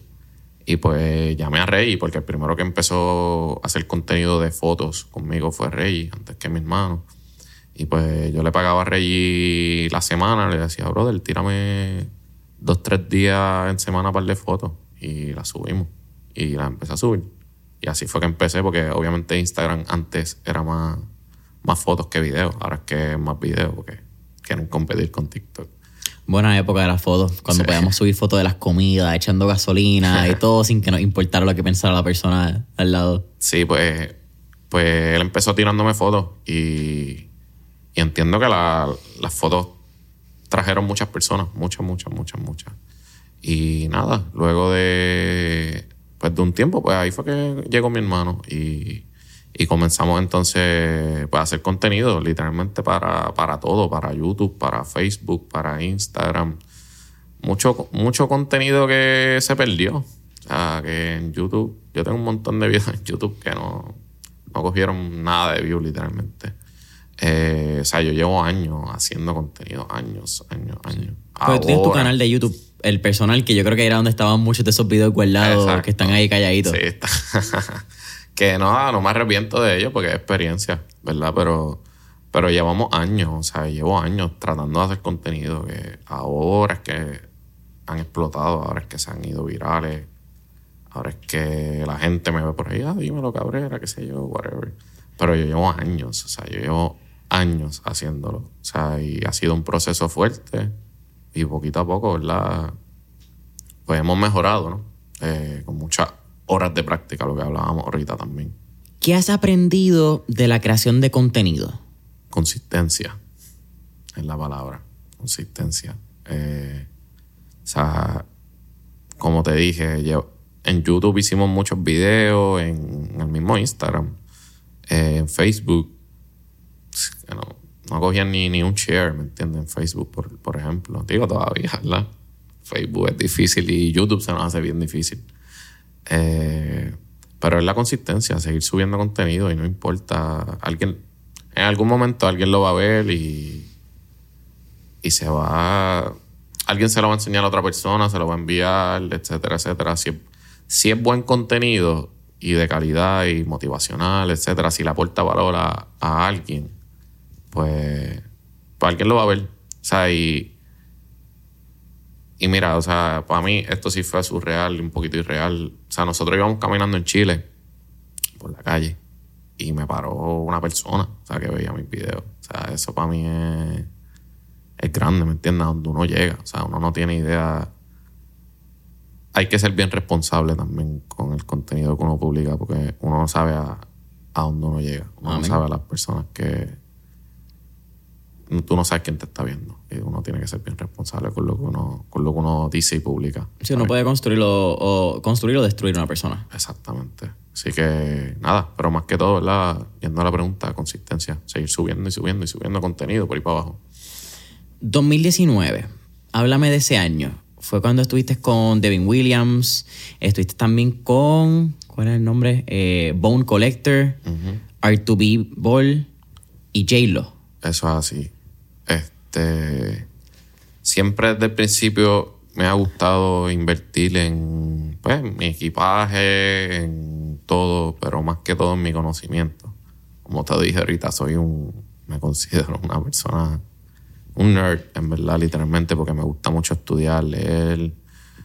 Y pues llamé a Rey, porque el primero que empezó a hacer contenido de fotos conmigo fue Rey, antes que mi hermano. Y pues yo le pagaba a Rey la semana, le decía, brother, tírame dos, tres días en semana para de fotos. Y la subimos. Y la empecé a subir. Y así fue que empecé, porque obviamente Instagram antes era más, más fotos que videos. Ahora es que más videos, porque quieren competir con TikTok. Buena época de las fotos, cuando podíamos subir fotos de las comidas, echando gasolina y todo sin que nos importara lo que pensara la persona al lado. Sí, pues, pues él empezó tirándome fotos y, y entiendo que las fotos trajeron muchas personas, muchas, muchas, muchas, muchas. Y nada, luego de, pues de un tiempo, pues ahí fue que llegó mi hermano y, y comenzamos entonces pues, a hacer contenido literalmente para, para todo, para YouTube, para Facebook, para Instagram. Mucho, mucho contenido que se perdió. O sea, que en YouTube, yo tengo un montón de videos en YouTube que no, no cogieron nada de view literalmente. Eh, o sea, yo llevo años haciendo contenido, años, años, años. Pero tú tienes tu canal de YouTube, el personal, que yo creo que era donde estaban muchos de esos videos guardados que están ahí calladitos. Sí, está. que no, no me arrepiento de ello porque es experiencia, ¿verdad? Pero, pero llevamos años, o sea, llevo años tratando de hacer contenido que ahora es que han explotado, ahora es que se han ido virales, ahora es que la gente me ve por ahí, ah, dímelo, cabrera, qué sé yo, whatever. Pero yo llevo años, o sea, yo llevo años haciéndolo, o sea, y ha sido un proceso fuerte y poquito a poco, ¿verdad? Pues hemos mejorado, ¿no? Eh, con mucha horas de práctica, lo que hablábamos ahorita también. ¿Qué has aprendido de la creación de contenido? Consistencia es la palabra. Consistencia. Eh, o sea, como te dije, en YouTube hicimos muchos videos, en, el mismo Instagram, eh, en Facebook. No, no cogían ni, ni un share, ¿me entiendes? En Facebook, por, por ejemplo. Digo todavía, ¿verdad? Facebook es difícil y YouTube se nos hace bien difícil. Eh, pero es la consistencia, seguir subiendo contenido y no importa. Alguien, en algún momento alguien lo va a ver y, y se va. Alguien se lo va a enseñar a otra persona, se lo va a enviar, etcétera, etcétera. Si, si es buen contenido y de calidad y motivacional, etcétera, si le aporta valor a, a alguien, pues, pues alguien lo va a ver. O sea, y, y mira, o sea, para mí esto sí fue surreal, un poquito irreal. O sea, nosotros íbamos caminando en Chile, por la calle, y me paró una persona, o sea, que veía mis videos. O sea, eso para mí es, es grande, ¿me entiendes? donde uno llega. O sea, uno no tiene idea. Hay que ser bien responsable también con el contenido que uno publica, porque uno no sabe a, a dónde uno llega. Uno no sabe a las personas que. Tú no sabes quién te está viendo uno tiene que ser bien responsable con lo que uno, con lo que uno dice y publica. Si uno puede construirlo o construir o destruir una persona. Exactamente. Así que nada, pero más que todo, ¿verdad? Yendo a la pregunta, consistencia. Seguir subiendo y subiendo y subiendo contenido por ahí para abajo. 2019. Háblame de ese año. Fue cuando estuviste con Devin Williams, estuviste también con, ¿cuál es el nombre? Eh, Bone Collector, R2B Ball y J-Lo. Eso es así. Este, siempre desde el principio me ha gustado invertir en pues, mi equipaje, en todo, pero más que todo en mi conocimiento. Como te dije ahorita, soy un, me considero una persona, un nerd, en verdad, literalmente, porque me gusta mucho estudiar, leer,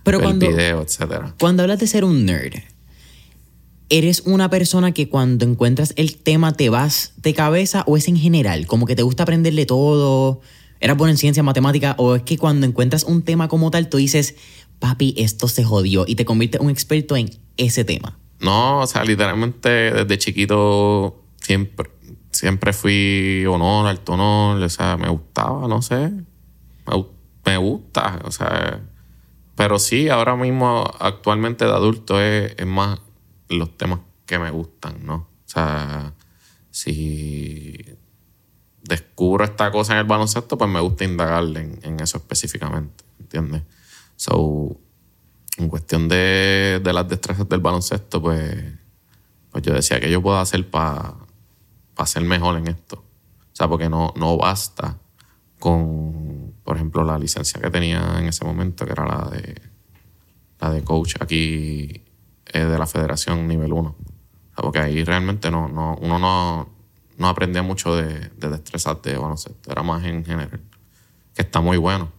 pero ver videos, etc. Cuando hablas de ser un nerd, ¿Eres una persona que cuando encuentras el tema te vas de cabeza o es en general? Como que te gusta aprenderle todo, ¿Eras bueno en ciencia, matemática o es que cuando encuentras un tema como tal tú dices, papi, esto se jodió y te conviertes un experto en ese tema? No, o sea, literalmente desde chiquito siempre, siempre fui honor, alto honor, o sea, me gustaba, no sé, me, gusta, o sea, pero sí, ahora mismo, actualmente de adulto, es, es más los temas que me gustan, ¿no? O sea, si descubro esta cosa en el baloncesto, pues me gusta indagar en, eso específicamente, ¿entiendes? So, en cuestión de, las destrezas del baloncesto, pues pues yo decía, ¿qué yo puedo hacer para ser mejor en esto? O sea, porque no, no basta con, por ejemplo, la licencia que tenía en ese momento, que era la de, la de coach aquí de la federación nivel 1. porque ahí realmente no, no, uno no, no aprendía mucho de, de destrezas de baloncesto, era más en general, que está muy bueno,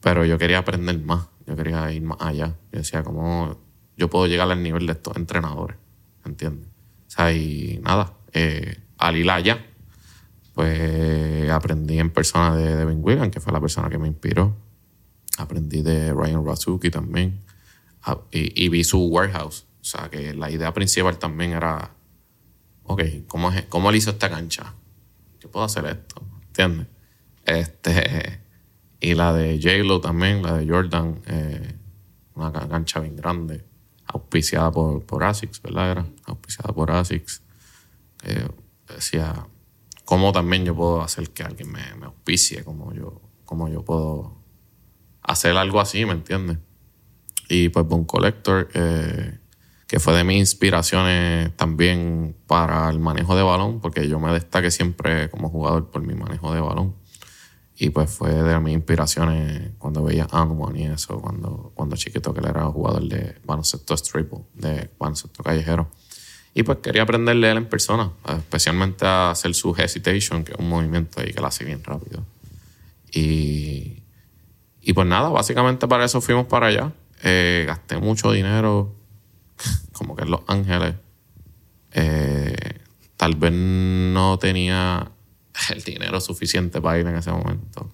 pero yo quería aprender más, yo quería ir más allá. Yo decía, ¿cómo yo puedo llegar al nivel de estos entrenadores? ¿Entiendes? O sea, y nada, eh, al ir pues aprendí en persona de Devin Wigan, que fue la persona que me inspiró. Aprendí de Ryan Razuki también. Ah, y, vi su warehouse. O sea, que la idea principal también era, ok, ¿cómo, es, cómo él hizo esta cancha? Yo puedo hacer esto, ¿entiendes? Este, y la de J-Lo también, la de Jordan, eh, una cancha bien grande, auspiciada por, por ASICS, ¿verdad? Era auspiciada por ASICS. decía, cómo también yo puedo hacer que alguien me, me auspicie, cómo yo, cómo yo puedo hacer algo así, ¿me entiendes? Y pues Boom Collector, eh, que fue de mis inspiraciones también para el manejo de balón, porque yo me destaqué siempre como jugador por mi manejo de balón. Y pues fue de mis inspiraciones cuando veía Ant-Man y eso, cuando, cuando chiquito que él era jugador de baloncesto triple, de baloncesto callejero. Y pues quería aprenderle él en persona, especialmente a hacer su hesitation, que es un movimiento ahí que lo hace bien rápido. Y, y pues nada, básicamente para eso fuimos para allá. Eh, gasté mucho dinero, como que en Los Ángeles. Eh, tal vez no tenía el dinero suficiente para ir en ese momento.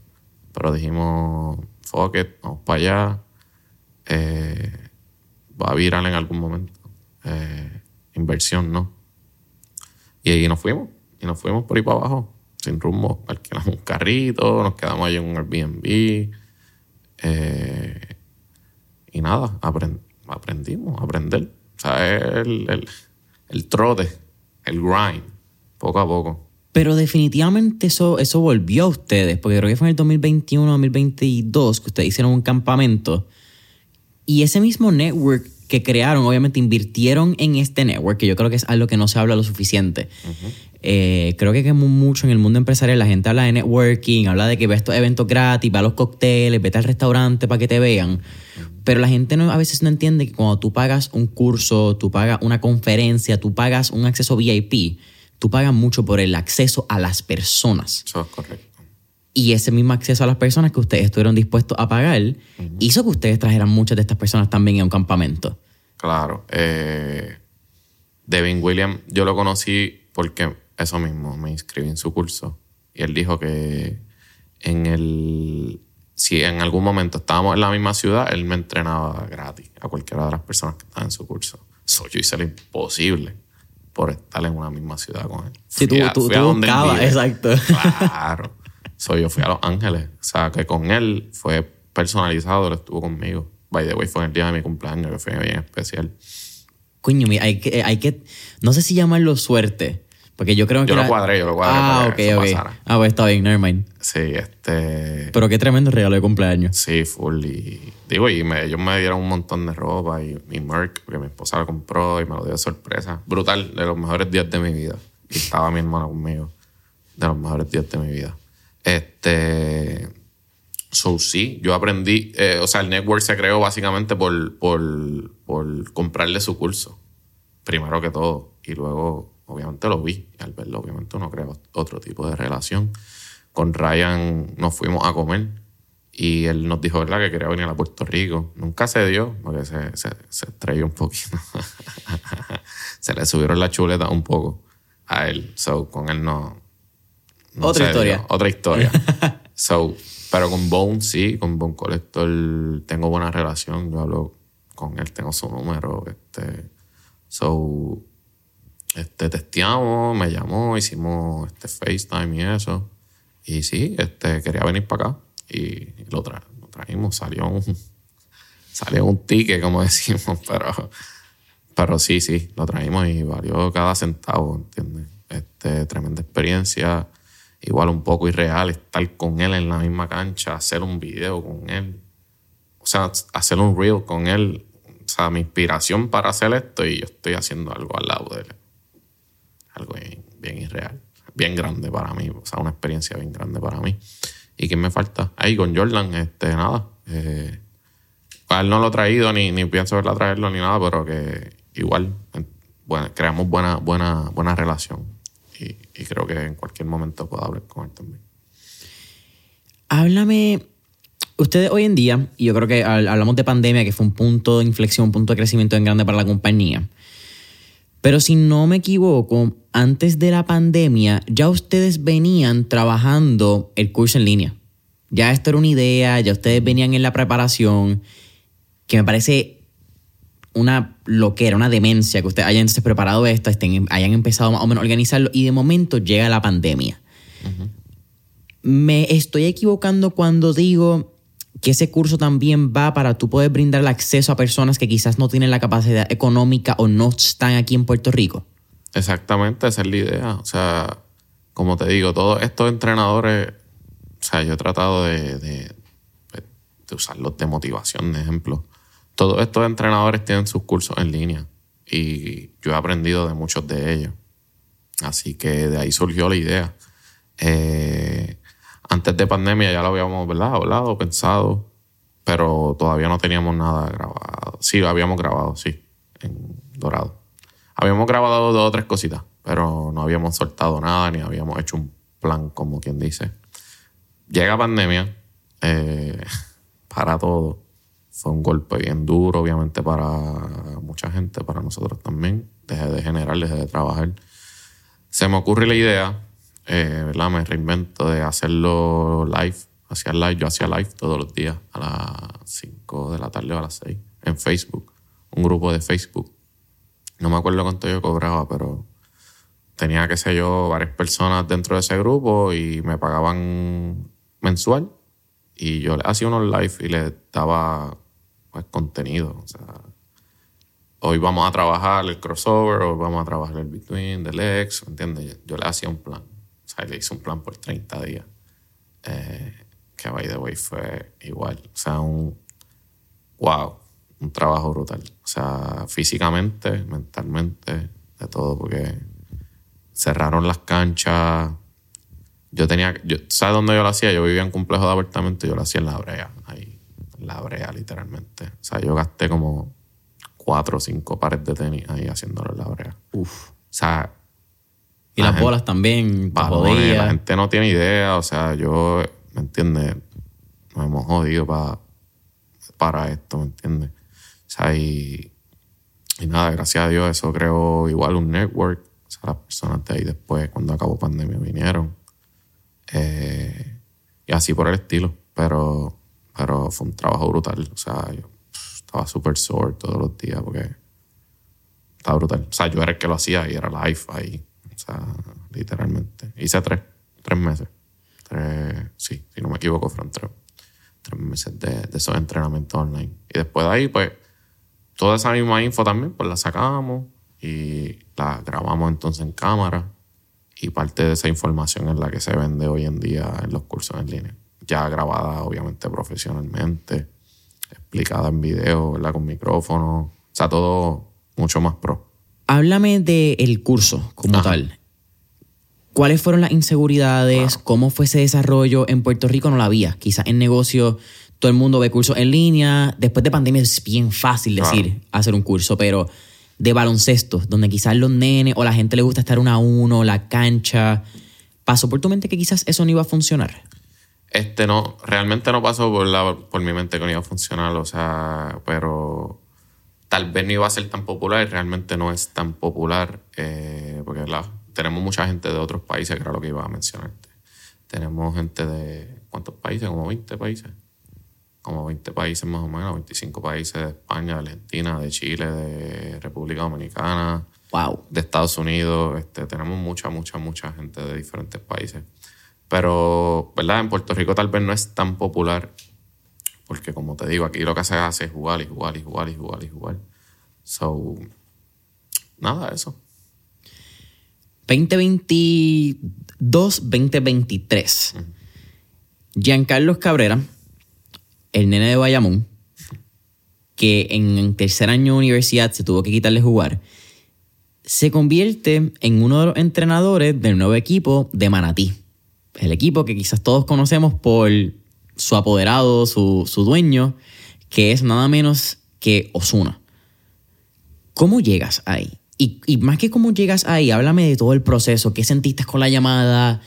Pero dijimos, fuck it, vamos para allá. Eh, va a virar en algún momento inversión, ¿no? Y ahí nos fuimos, y nos fuimos por ahí para abajo, sin rumbo. Alquilamos un carrito, nos quedamos ahí en un Airbnb. Eh, y nada, aprendimos, aprender. O sea, el, el, el trote, el grind, poco a poco. Pero definitivamente eso, eso volvió a ustedes, porque creo que fue en el 2021, 2022 que ustedes hicieron un campamento. Y ese mismo network que crearon, obviamente invirtieron en este network, que yo creo que es algo que no se habla lo suficiente. Eh, creo que mucho en el mundo empresarial la gente habla de networking, habla de que ve estos eventos gratis, va a los cócteles, vete al restaurante para que te vean. Pero la gente no, a veces no entiende que cuando tú pagas un curso, tú pagas una conferencia, tú pagas un acceso VIP, tú pagas mucho por el acceso a las personas. Eso es correcto. Y ese mismo acceso a las personas que ustedes estuvieron dispuestos a pagar hizo que ustedes trajeran muchas de estas personas también a un campamento. Claro. Eh, Devin Williams, yo lo conocí porque eso mismo, me inscribí en su curso. Y él dijo que en el. Si en algún momento estábamos en la misma ciudad, él me entrenaba gratis a cualquiera de las personas que estaban en su curso. Eso yo hice lo imposible por estar en una misma ciudad con él. Si tú, tú, tú exacto. Claro. So, yo fui a Los Ángeles. O sea, que con él fue personalizado, él estuvo conmigo. By the way, fue el día de mi cumpleaños, que fue bien especial. Coño, hay que, hay que, no sé si llamarlo suerte, porque yo creo que... Yo lo cuadré, yo lo cuadré. Ah, ok, ok. Ah, pues está bien, nevermind. Sí, este... Pero qué tremendo regalo de cumpleaños. Sí, full. Y digo, y me, ellos me dieron un montón de ropa y mi Merck, que mi esposa lo compró y me lo dio de sorpresa. Brutal, de los mejores días de mi vida. Y estaba mi hermano conmigo. De los mejores días de mi vida. Este. So, sí, yo aprendí. Eh, o sea, el network se creó básicamente por, por, por comprarle su curso. Primero que todo. Y luego, obviamente, lo vi. Y al verlo, obviamente, uno crea otro tipo de relación. Con Ryan nos fuimos a comer. Y él nos dijo, ¿verdad?, que quería venir a Puerto Rico. Nunca se dio, porque se, se, se estrelló un poquito. se le subieron la chuleta un poco a él. So, con él no, otra historia. otra historia. so, pero con Bone sí, con Bone Collector tengo buena relación. Yo hablo con él, tengo su número. Este, so, este, testeamos, me llamó, hicimos este FaceTime y eso. Y sí, este, quería venir para acá. Y lo, trajimos, salió un, salió un ticket, como decimos, pero, pero sí, sí, lo trajimos y valió cada centavo, ¿entiendes? Este, tremenda experiencia igual un poco irreal estar con él en la misma cancha, hacer un video con él, o sea, hacer un reel con él, o sea, mi inspiración para hacer esto y yo estoy haciendo algo al lado de él. algo bien, irreal, bien grande para mí, o sea, una experiencia bien grande para mí. ¿Y quién me falta? Ahí con Jordan, este, nada. Eh, él no lo he traído, ni, ni pienso verla traerlo, ni nada, pero que igual creamos buena, buena, buena relación. Y, creo que en cualquier momento puedo hablar con él también. Háblame, ustedes hoy en día, y yo creo que hablamos de pandemia, que fue un punto de inflexión, un punto de crecimiento en grande para la compañía. Pero si no me equivoco, antes de la pandemia, ya ustedes venían trabajando el curso en línea. Ya esto era una idea, ya ustedes venían en la preparación, que me parece una loquera, una demencia que ustedes hayan entonces preparado esto, estén, hayan empezado más o menos a organizarlo y de momento llega la pandemia. Me estoy equivocando cuando digo que ese curso también va para tú poder brindar el acceso a personas que quizás no tienen la capacidad económica o no están aquí en Puerto Rico. Exactamente, esa es la idea. O sea, como te digo, todos estos entrenadores, o sea, yo he tratado de, de, de usarlos de motivación, de ejemplo. Todos estos entrenadores tienen sus cursos en línea y yo he aprendido de muchos de ellos. Así que de ahí surgió la idea. Eh, antes de pandemia ya lo habíamos hablado, pensado, pero todavía no teníamos nada grabado. Sí, lo habíamos grabado, sí, en Dorado. Habíamos grabado dos o tres cositas, pero no habíamos soltado nada ni habíamos hecho un plan, como quien dice. Llega pandemia, eh, para todo. Fue un golpe bien duro, obviamente, para mucha gente, para nosotros también. Dejé de generar, dejé de trabajar. Se me ocurre la idea, eh, ¿verdad? Me reinvento de hacerlo live. Hacía live, yo hacía live todos los días a las 5 de la tarde o a las 6 en Facebook. Un grupo de Facebook. No me acuerdo cuánto yo cobraba, pero tenía, qué sé yo, varias personas dentro de ese grupo y me pagaban mensual. Y yo hacía unos live y les daba pues, contenido. O sea, hoy vamos a trabajar el crossover, hoy vamos a trabajar el between, del ex, ¿entiendes? Yo, le hacía un plan. O sea, le hice un plan por 30 días. Eh, que by the way fue igual. O sea, un wow, un trabajo brutal. O sea, físicamente, mentalmente, de todo, porque cerraron las canchas. Yo tenía, yo, ¿sabes dónde yo lo hacía? Yo vivía en un complejo de apartamentos y yo lo hacía en la brea, ahí, la brea, literalmente. O sea, yo gasté como cuatro o cinco pares de tenis ahí haciéndolo en la brea. Uf. O sea, Y La las gente- bolas también, balones, la gente no tiene idea. O sea, yo, ¿me entiendes? Nos hemos jodido pa- para esto, ¿me entiendes? O sea, y, y nada, gracias a Dios, eso creó igual un network. O sea, las personas de ahí después, cuando acabó pandemia, vinieron. Eh, y así por el estilo. Pero, pero fue un trabajo brutal. O sea, yo estaba súper sore todos los días porque estaba brutal. O sea, yo era el que lo hacía y era live ahí. O sea, literalmente. Hice tres, tres meses. Tres, sí, si no me equivoco, fueron tres, tres meses de, de esos entrenamientos online. Y después de ahí, pues, toda esa misma info también, pues la sacamos y la grabamos entonces en cámara. Y parte de esa información es la que se vende hoy en día en los cursos en línea. Ya grabada, obviamente, profesionalmente, explicada en video, ¿verdad? Con micrófono. O sea, todo mucho más pro. Háblame del curso como Ajá. tal. ¿Cuáles fueron las inseguridades? ¿Cómo fue ese desarrollo? En Puerto Rico no la había. Quizás en negocio todo el mundo ve cursos en línea. Después de pandemia es bien fácil decir hacer un curso, pero de baloncesto, donde quizás los nenes o la gente le gusta estar uno a uno, la cancha. ¿Pasó por tu mente que quizás eso no iba a funcionar? Este no, realmente no pasó por, la, por mi mente que no iba a funcionar, o sea, pero tal vez no iba a ser tan popular y realmente no es tan popular, eh, porque la- tenemos mucha gente de otros países, que era lo que iba a mencionarte. Tenemos gente de, ¿cuántos países? Como 20 países. Como 20 países más o menos, 25 países de España, de Argentina, de Chile, de República Dominicana, Wow. de Estados Unidos. Este, tenemos mucha, mucha, mucha gente de diferentes países. Pero, ¿verdad? En Puerto Rico tal vez no es tan popular. Porque, como te digo, aquí lo que se hace es jugar y jugar y jugar y jugar y jugar. So, nada, eso. 2022-2023. Giancarlos Cabrera, el nene de Bayamón, que en tercer año de universidad se tuvo que quitarle jugar, se convierte en uno de los entrenadores del nuevo equipo de Manatí. El equipo que quizás todos conocemos por su apoderado, su, su dueño, que es nada menos que Osuna. ¿Cómo llegas ahí? Y, y, más que cómo llegas ahí, háblame de todo el proceso. ¿Qué sentiste con la llamada?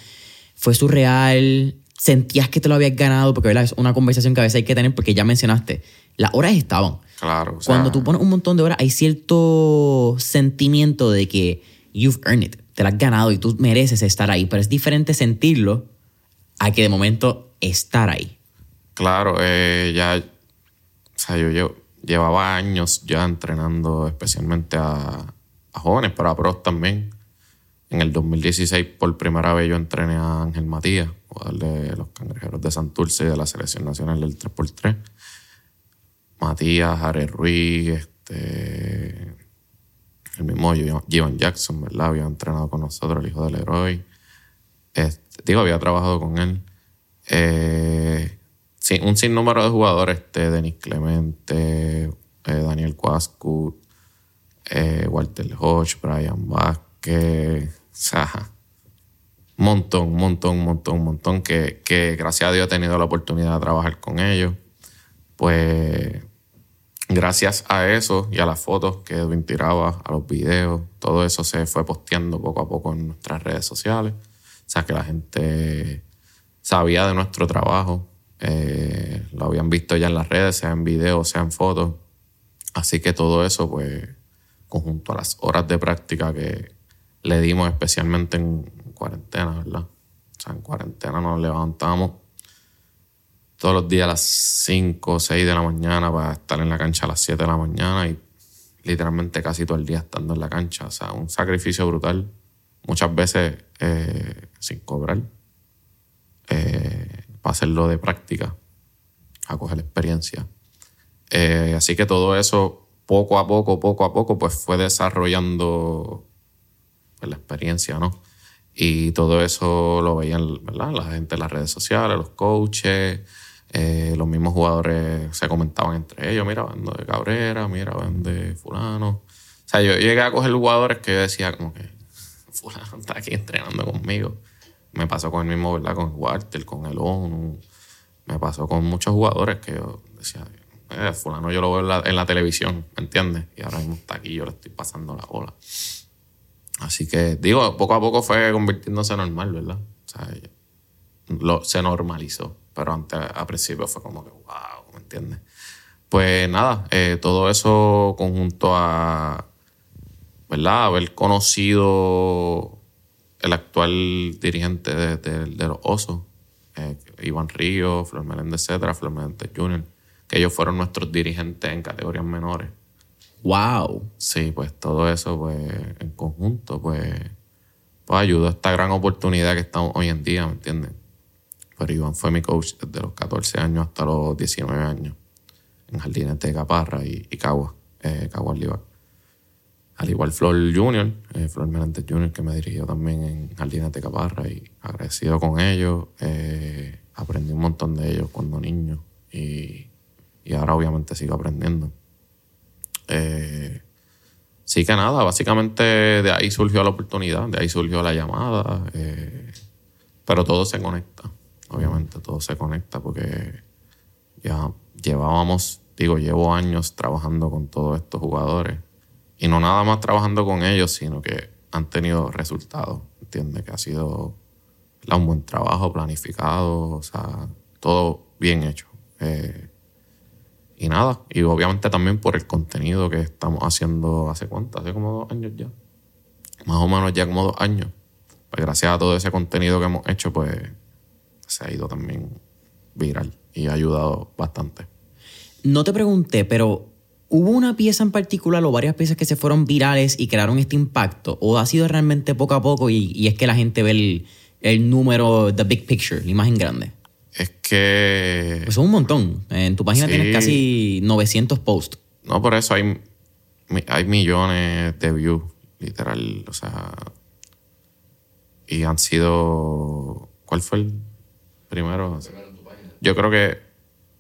¿Fue surreal? ¿Sentías que te lo habías ganado? Porque ¿verdad? es una conversación que a veces hay que tener porque ya mencionaste, las horas estaban. Claro. o Cuando tú pones un montón de horas, hay cierto sentimiento de que you've earned it, te lo has ganado y tú mereces estar ahí. Pero es diferente sentirlo a que de momento estar ahí. Claro, eh, ya, o sea, yo, llevaba años ya entrenando especialmente a, jóvenes, pero a pros también. En el 2016, por primera vez, yo entrené a Ángel Matías, de los Cangrejeros de Santurce de la Selección Nacional del 3x3. Matías, Jared Ruiz, este, el mismo Jivan Jackson, ¿verdad? Había entrenado con nosotros, el hijo del héroe. Este, digo, había trabajado con él. Eh, un sinnúmero de jugadores, este, Denis Clemente, eh, Daniel Cuascu, eh, Walter Hodge, Brian Vázquez, o sea, montón, un montón, montón, montón, que, que gracias a Dios he tenido la oportunidad de trabajar con ellos. Pues gracias a eso y a las fotos que Edwin tiraba, a los videos, todo eso se fue posteando poco a poco en nuestras redes sociales. O sea, que la gente sabía de nuestro trabajo, eh, lo habían visto ya en las redes, sea en videos, sea en fotos. Así que todo eso, pues, conjunto a las horas de práctica que le dimos, especialmente en cuarentena, ¿verdad? O sea, en cuarentena nos levantamos todos los días a las 5 o 6 de la mañana para estar en la cancha a las 7 de la mañana y literalmente casi todo el día estando en la cancha. O sea, un sacrificio brutal, muchas veces eh, sin cobrar, eh, para hacerlo de práctica, a coger experiencia. Eh, así que todo eso, poco a poco, poco a poco, pues fue desarrollando pues, la experiencia, ¿no? Y todo eso lo veían, ¿verdad? La gente en las redes sociales, los coaches, eh, los mismos jugadores se comentaban entre ellos, mira, vendo de Cabrera, mira, vende fulano. O sea, yo llegué a coger jugadores que yo decía como que fulano está aquí entrenando conmigo. Me pasó con el mismo, ¿verdad? Con Walter, con el ONU. Me pasó con muchos jugadores que yo decía, eh, fulano yo lo veo en la, en la televisión, ¿me entiendes? Y ahora mismo está aquí, yo le estoy pasando la bola. Así que, digo, poco a poco fue convirtiéndose normal, ¿verdad? O sea, lo, se normalizó. Pero antes, al principio fue como que, wow, ¿me entiendes? Pues nada, eh, todo eso conjunto a, ¿verdad? Haber conocido el actual dirigente de, de, de los Osos, eh, Iván Río, Flor Meléndez, etcétera, Flor Meléndez Jr., que ellos fueron nuestros dirigentes en categorías menores. ¡Wow! Sí, pues todo eso, pues, en conjunto, pues, pues ayudó a esta gran oportunidad que estamos hoy en día, ¿me entiendes? Pero Iván fue mi coach desde los 14 años hasta los 19 años, en Jardines de Caparra y, y Cagua, eh, Cagua. Al igual Flor Junior, eh, Flor Meléndez Junior, que me dirigió también en Jardines de Caparra y agradecido con ellos. Eh, aprendí un montón de ellos cuando niño y, y ahora obviamente sigo aprendiendo. Eh, sí que nada, básicamente de ahí surgió la oportunidad, de ahí surgió la llamada, pero todo se conecta, obviamente todo se conecta porque ya llevábamos, digo, llevo años trabajando con todos estos jugadores y no nada más trabajando con ellos, sino que han tenido resultados, ¿entiendes? Que ha sido ¿verdad? un buen trabajo planificado, o sea, todo bien hecho. Eh, y nada, y obviamente también por el contenido que estamos haciendo hace cuánto, hace como dos años ya. Más o menos ya como dos años. Pues gracias a todo ese contenido que hemos hecho, pues se ha ido también viral y ha ayudado bastante. No te pregunté, pero ¿hubo una pieza en particular o varias piezas que se fueron virales y crearon este impacto? ¿O ha sido realmente poco a poco y, y es que la gente ve el, el número, the big picture, la imagen grande? Es que... Pues son un montón. En tu página Sí. tienes casi 900 posts. No, por eso hay, hay millones de views, literal. O sea. Y han sido. ¿Cuál fue el primero? Yo creo que.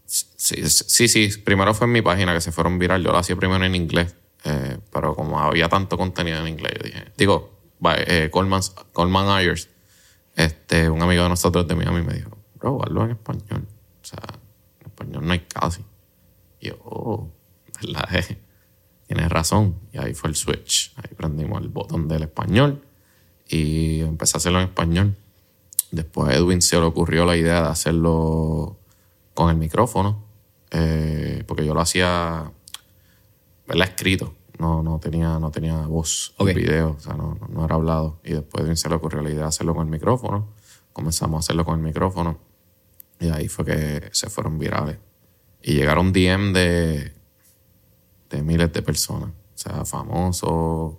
Sí, sí, sí. Primero fue en mi página que se fueron viral. Yo lo hacía primero en inglés. eh, Pero como había tanto contenido en inglés, yo dije, digo, eh, Coleman, Coleman Ayers, este, un amigo de nosotros de Miami me dijo, bro, hazlo en español. O sea, en español no hay casi. Y yo, oh, ¿verdad? Tienes razón. Y ahí fue el switch. Ahí prendimos el botón del español y empecé a hacerlo en español. Después a Edwin se le ocurrió la idea de hacerlo con el micrófono, eh, porque yo lo hacía, ¿verdad? Escrito. No, no, tenía, no tenía voz Ok. en video, o sea, no, no era hablado. Y después a Edwin se le ocurrió la idea de hacerlo con el micrófono. Comenzamos a hacerlo con el micrófono. Y ahí fue que se fueron virales. Y llegaron DM de, de miles de personas. O sea, famosos,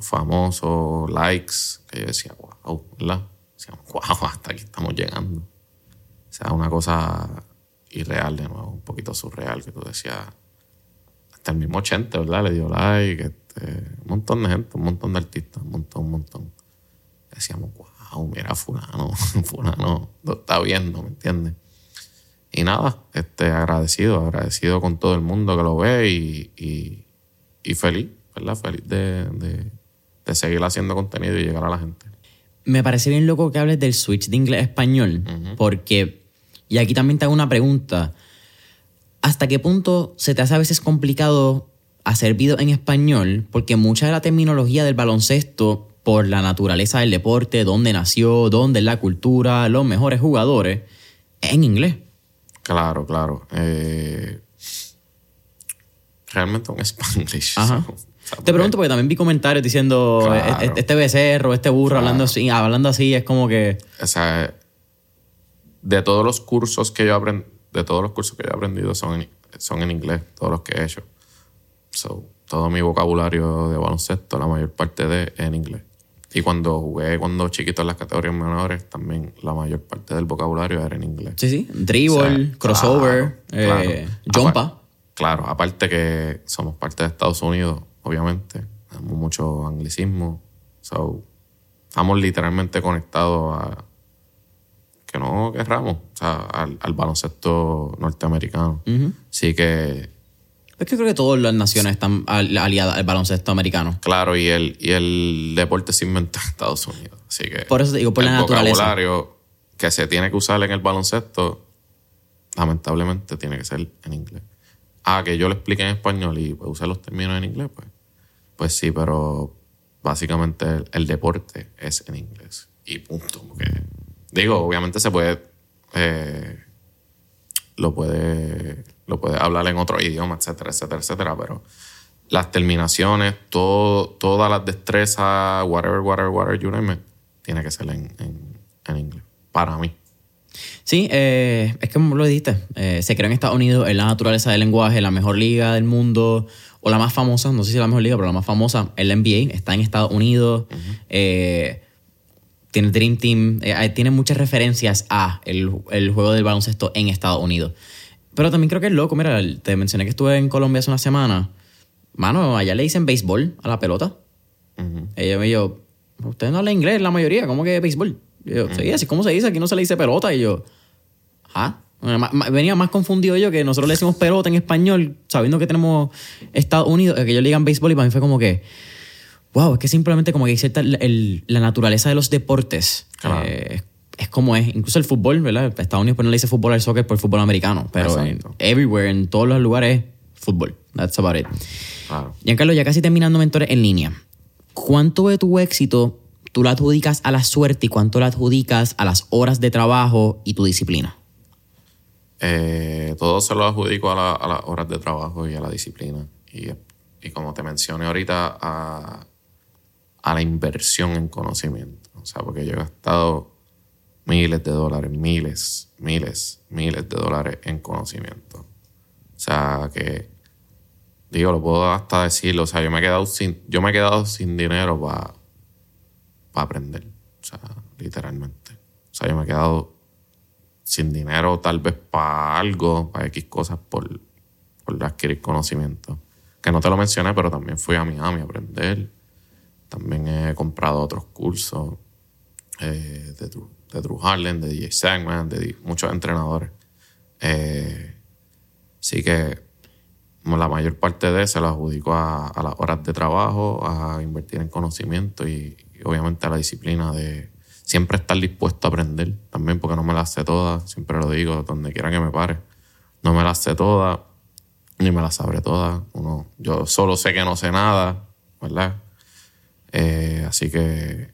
famosos, likes. Que yo decía, wow, ¿verdad? Decíamos, wow, hasta aquí estamos llegando. O sea, una cosa irreal de nuevo, un poquito surreal, que tú decías, hasta el mismo 80, ¿verdad? Le dio like, este, un montón de gente, un montón de artistas, un montón, un montón. Decíamos, wow, mira, fulano, fulano, lo está viendo, ¿me entiendes? Y nada, este, agradecido, agradecido con todo el mundo que lo ve y, y, feliz, ¿verdad? Feliz de, de seguir haciendo contenido y llegar a la gente. Me parece bien loco que hables del switch de inglés a español, porque, y aquí también te hago una pregunta, ¿hasta qué punto se te hace a veces complicado hacer videos en español? Porque mucha de la terminología del baloncesto, por la naturaleza del deporte, dónde nació, dónde es la cultura, los mejores jugadores, es en inglés. Claro, claro. Eh, realmente un spanglish. Ajá. so, Te pregunto porque también vi comentarios diciendo Claro. "E- este becerro, este burro Claro. hablando así, hablando así, es como que o sea, de todos los cursos que yo aprend, de todos los cursos que yo he aprendido son en, son en inglés, todos los que he hecho. So, todo mi vocabulario de baloncesto, la mayor parte de en inglés. Y cuando jugué cuando chiquito en las categorías menores, también la mayor parte del vocabulario era en inglés. sí, sí, dribble, O sea, crossover, claro, eh, claro. jumpa. Apa- Claro, aparte que somos parte de Estados Unidos, obviamente. Tenemos mucho anglicismo. So, estamos literalmente conectados a que no querramos, o sea, al, al baloncesto norteamericano. Así que, Es que creo que todas las naciones están al- aliadas al baloncesto americano. claro, y el, y el deporte se inventó en Estados Unidos. Así que Por eso te digo, por el la naturaleza. vocabulario que se tiene que usar en el baloncesto, lamentablemente tiene que ser en inglés. Ah, que yo lo explique en español y pues, use los términos en inglés, pues, pues sí, pero básicamente el, deporte es en inglés. Y punto. Porque, digo, obviamente se puede. eh, lo puede. Lo puede hablar en otro idioma, etcétera, etcétera, etcétera. Pero las terminaciones, todo, todas las destrezas, whatever, whatever, whatever, you name it, tiene que ser en, en, en inglés. Para mí. Sí, eh, es como lo dijiste, eh, se creó en Estados Unidos, es la naturaleza del lenguaje, la mejor liga del mundo, o la más famosa, no sé si es la mejor liga, pero la más famosa, es la NBA, está en Estados Unidos, eh, tiene Dream Team, eh, tiene muchas referencias a el, el juego del baloncesto en Estados Unidos. Pero también creo que es loco, mira, te mencioné que estuve en Colombia hace una semana, mano, allá le dicen béisbol a la pelota. Ujú. Ella me dijo, usted no habla inglés la mayoría, ¿cómo que béisbol? Y yo, sí, así como se dice, aquí no se le dice pelota. Y yo, ¿ah? Ma- Venía más confundido yo que nosotros le decimos pelota en español, sabiendo que tenemos Estados Unidos, eh, que ellos le digan béisbol y para mí fue como que, wow, es que simplemente como que el- la naturaleza de los deportes. Claro. eh, es, como es. Incluso el fútbol, ¿verdad? Estados Unidos pues no le dice fútbol al soccer por fútbol americano, pero en, everywhere, en todos los lugares, fútbol. That's about it. Claro. Giancarlo, ya casi terminando mentores en línea. ¿Cuánto de tu éxito tú lo adjudicas a la suerte y cuánto lo adjudicas a las horas de trabajo y tu disciplina? Eh, todo se lo adjudico a, la- a las horas de trabajo y a la disciplina. Y, como te mencioné ahorita, a, la inversión en conocimiento. O sea, porque yo he gastado miles de dólares, miles, miles, miles de dólares en conocimiento. O sea, que digo, lo puedo hasta decirlo. O sea, yo me he quedado sin, yo me he quedado sin dinero para aprender. O sea, literalmente. O sea, yo me he quedado sin dinero tal vez para algo, para X cosas, por, por adquirir conocimiento. Que no te lo mencioné, pero también fui a Miami a aprender. También he comprado otros cursos eh, de, de Drew Harlan, de DJ Sagman, de muchos entrenadores. Eh, así que la mayor parte de se lo adjudico a, a las horas de trabajo, a invertir en conocimiento y, y obviamente a la disciplina de siempre estar dispuesto a aprender también, las sé todas, siempre lo digo, donde quiera que me pare. No me las sé todas, ni me las sabré todas. Uno, yo solo sé que no sé nada, ¿verdad? Eh, así que,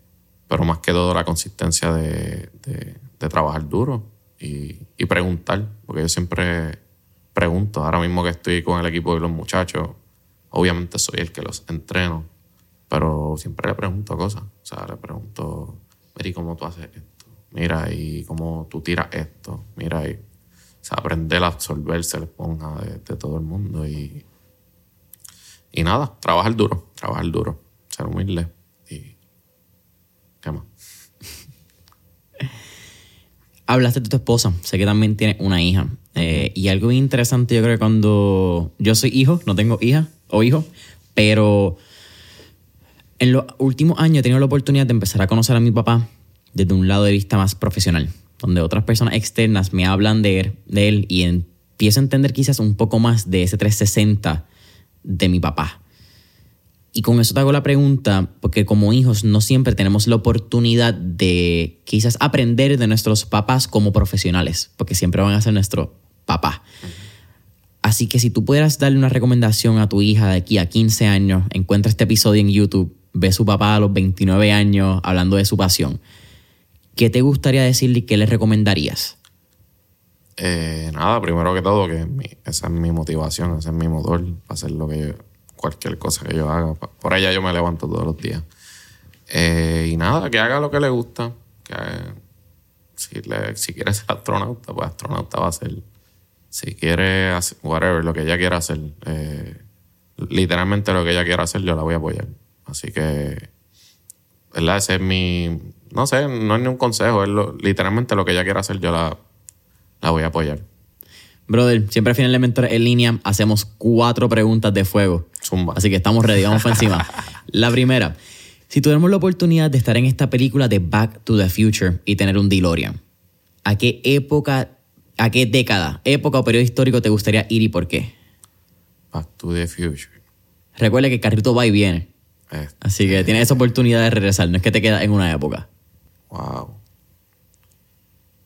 pero más que todo la consistencia de, de- trabajar duro y, y preguntar, porque yo siempre pregunto. Ahora mismo que estoy con el equipo de los muchachos, obviamente soy el que los entreno, pero siempre le pregunto cosas. O sea, le pregunto, ¿y cómo tú haces esto? Mira, ¿y cómo tú tiras esto? Mira, y, o aprender a absorberse la esponja de, de todo el mundo y, y nada, trabajar duro, trabajar duro, ser humilde y ¿qué más? Hablaste de tu esposa, sé que también tiene una hija. Eh, y algo interesante, yo creo que cuando yo soy hijo, no tengo hija o hijo, pero en los últimos años he tenido la oportunidad de empezar a conocer a mi papá desde un lado de vista más profesional, donde otras personas externas me hablan de él, y empiezo a entender quizás un poco más de ese 360 de mi papá. Y con eso te hago la pregunta, porque como hijos no siempre tenemos la oportunidad de quizás aprender de nuestros papás como profesionales, porque siempre van a ser nuestro papá. Así que si tú pudieras darle una recomendación a tu hija de aquí a 15 años, encuentra este episodio en YouTube, ve a su papá a los 29 años hablando de su pasión, ¿qué te gustaría decirle y qué le recomendarías? Eh, nada, primero que todo, que esa es mi motivación, ese es mi motor para hacer lo que yo, cualquier cosa que yo haga. Por allá yo me levanto todos los días. Eh, y nada, que haga lo que le gusta. Que si, le- quiere ser astronauta, pues astronauta va a ser. Si quiere hacer, whatever, lo que ella quiera hacer. eh, literalmente lo que ella quiera hacer, yo la voy a apoyar. Así que, ¿verdad? Ese es mi. No sé, no es ni un consejo, es lo- literalmente lo que ella quiera hacer, yo la, la voy a apoyar. Brother, siempre al final de Mentores en línea hacemos cuatro preguntas de fuego. Zumba. Así que estamos ready, vamos para encima. La primera, si tuviéramos la oportunidad de estar en esta película de Back to the Future y tener un DeLorean, ¿a qué época, a qué década, época o periodo histórico te gustaría ir y por qué? Back to the Future. Recuerda que el carrito va y viene, Eh, así que tienes esa oportunidad de regresar, no es que te quedas en una época. Wow.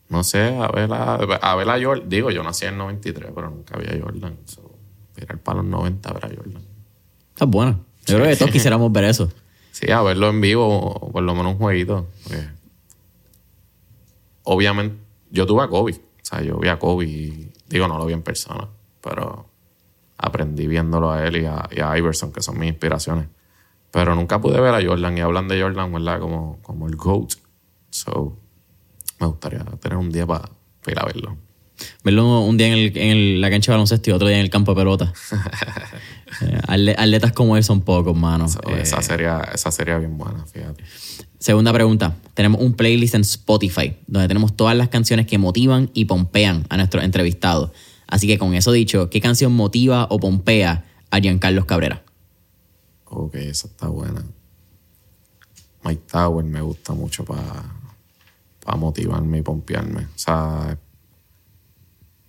No sé, a ver a, a ver a Jordan. Digo, yo nací en el 93, pero nunca vi a Jordan. So, tirar para los 90 a ver a Jordan. Está buena. Yo creo que todos quisiéramos ver eso. Sí, a verlo en vivo, por lo menos un jueguito. porque obviamente, yo tuve a Kobe. O sea, yo vi a Kobe y, digo, no lo vi en persona, pero aprendí viéndolo a él y a, y a Iverson, que son mis inspiraciones. Pero nunca pude ver a Jordan y hablan de Jordan, ¿verdad? Como, como el GOAT. So, me gustaría tener un día para ir a verlo. Verlo un día en, el- en el- la cancha de baloncesto y otro día en el campo de pelota. Eh, atle- atletas como él son pocos, mano. So, Eh, esa, sería, esa sería bien buena, fíjate. Segunda pregunta. Tenemos un playlist en Spotify donde tenemos todas las canciones que motivan y pompean a nuestros entrevistados. Así que con eso dicho, ¿qué canción motiva o pompea a Giancarlos Cabrera? Ok, esa está buena. Mike Tower me gusta mucho para motivarme y pompearme. O sea,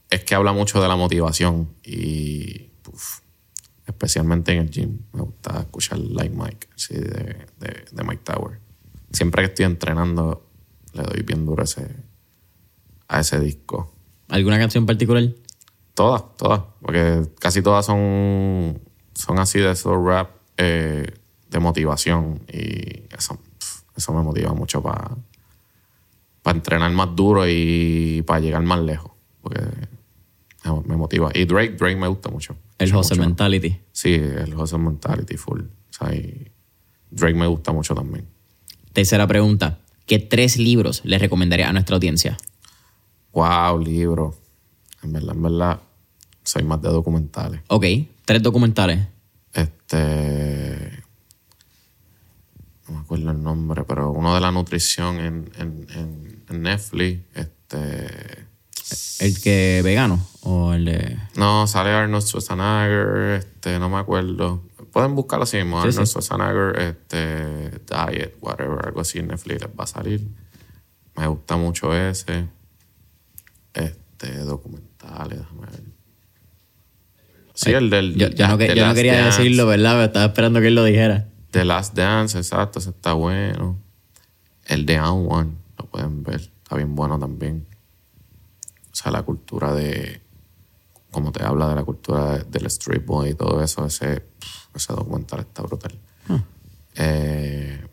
es que habla mucho de la motivación y uf, especialmente en el gym. Me gusta escuchar Like Mike, sí, de, de, de Mike Tower. Siempre que estoy entrenando, le doy bien duro ese, a ese disco. ¿Alguna canción particular? Todas, todas. Porque casi todas son, son así de esos rap eh, de motivación. Y eso, eso me motiva mucho para entrenar más duro y para llegar más lejos. Porque me, motiva. Y Drake, Drake me gusta mucho. El mucho. Mentality. Sí, el Hustle Mentality full. O sea, y Drake me gusta mucho también. Tercera pregunta. ¿Qué tres libros le recomendaría a nuestra audiencia? Wow, libro. En verdad, en verdad, soy más de documentales. Ok, tres documentales. Este. No me acuerdo el nombre, pero uno de la nutrición en, en, en- Netflix. Este. ¿El que vegano o el de...? No, sale Arnold Schwarzenegger, este, no me acuerdo. Pueden buscarlo así mismo, Sí, Arnold sí. Schwarzenegger, este, Diet, whatever, algo así en Netflix les va a salir. Me gusta mucho ese. Este, documentales, déjame ver. Sí, el del. Yo, yo no, yo quería Dance. decirlo, ¿verdad? Pero estaba esperando que él lo dijera. The Last Dance, exacto, ese está bueno. El de Down One, lo pueden ver, está bien bueno también. O sea, la cultura de. Como te habla de la cultura de- del Street Boy y todo eso, ese, ese documental está brutal. Eh,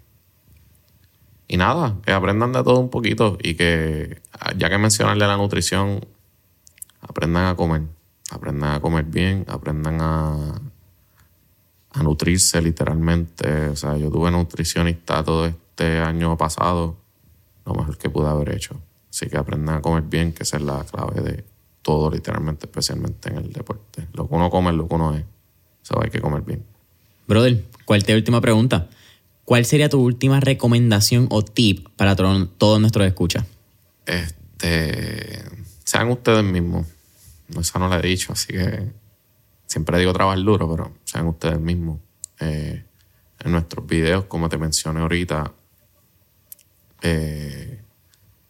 y nada, que aprendan de todo un poquito y que, ya que mencionan de la nutrición, aprendan a comer. Aprendan a comer bien, aprendan a, a nutrirse literalmente. O sea, yo tuve nutricionista todo este año pasado, lo mejor que pude haber hecho. Así que aprendan a comer bien, que esa es la clave de todo, literalmente, especialmente en el deporte. Lo que uno come es lo que uno es. O sea, hay que comer bien. Brother, ¿cuál te última pregunta? ¿Cuál sería tu última recomendación o tip para to- todos nuestros escuchas? Este, sean ustedes mismos. Eso no lo he dicho, así que siempre digo trabajar duro, pero sean ustedes mismos. Eh, en nuestros videos, como te mencioné ahorita, eh,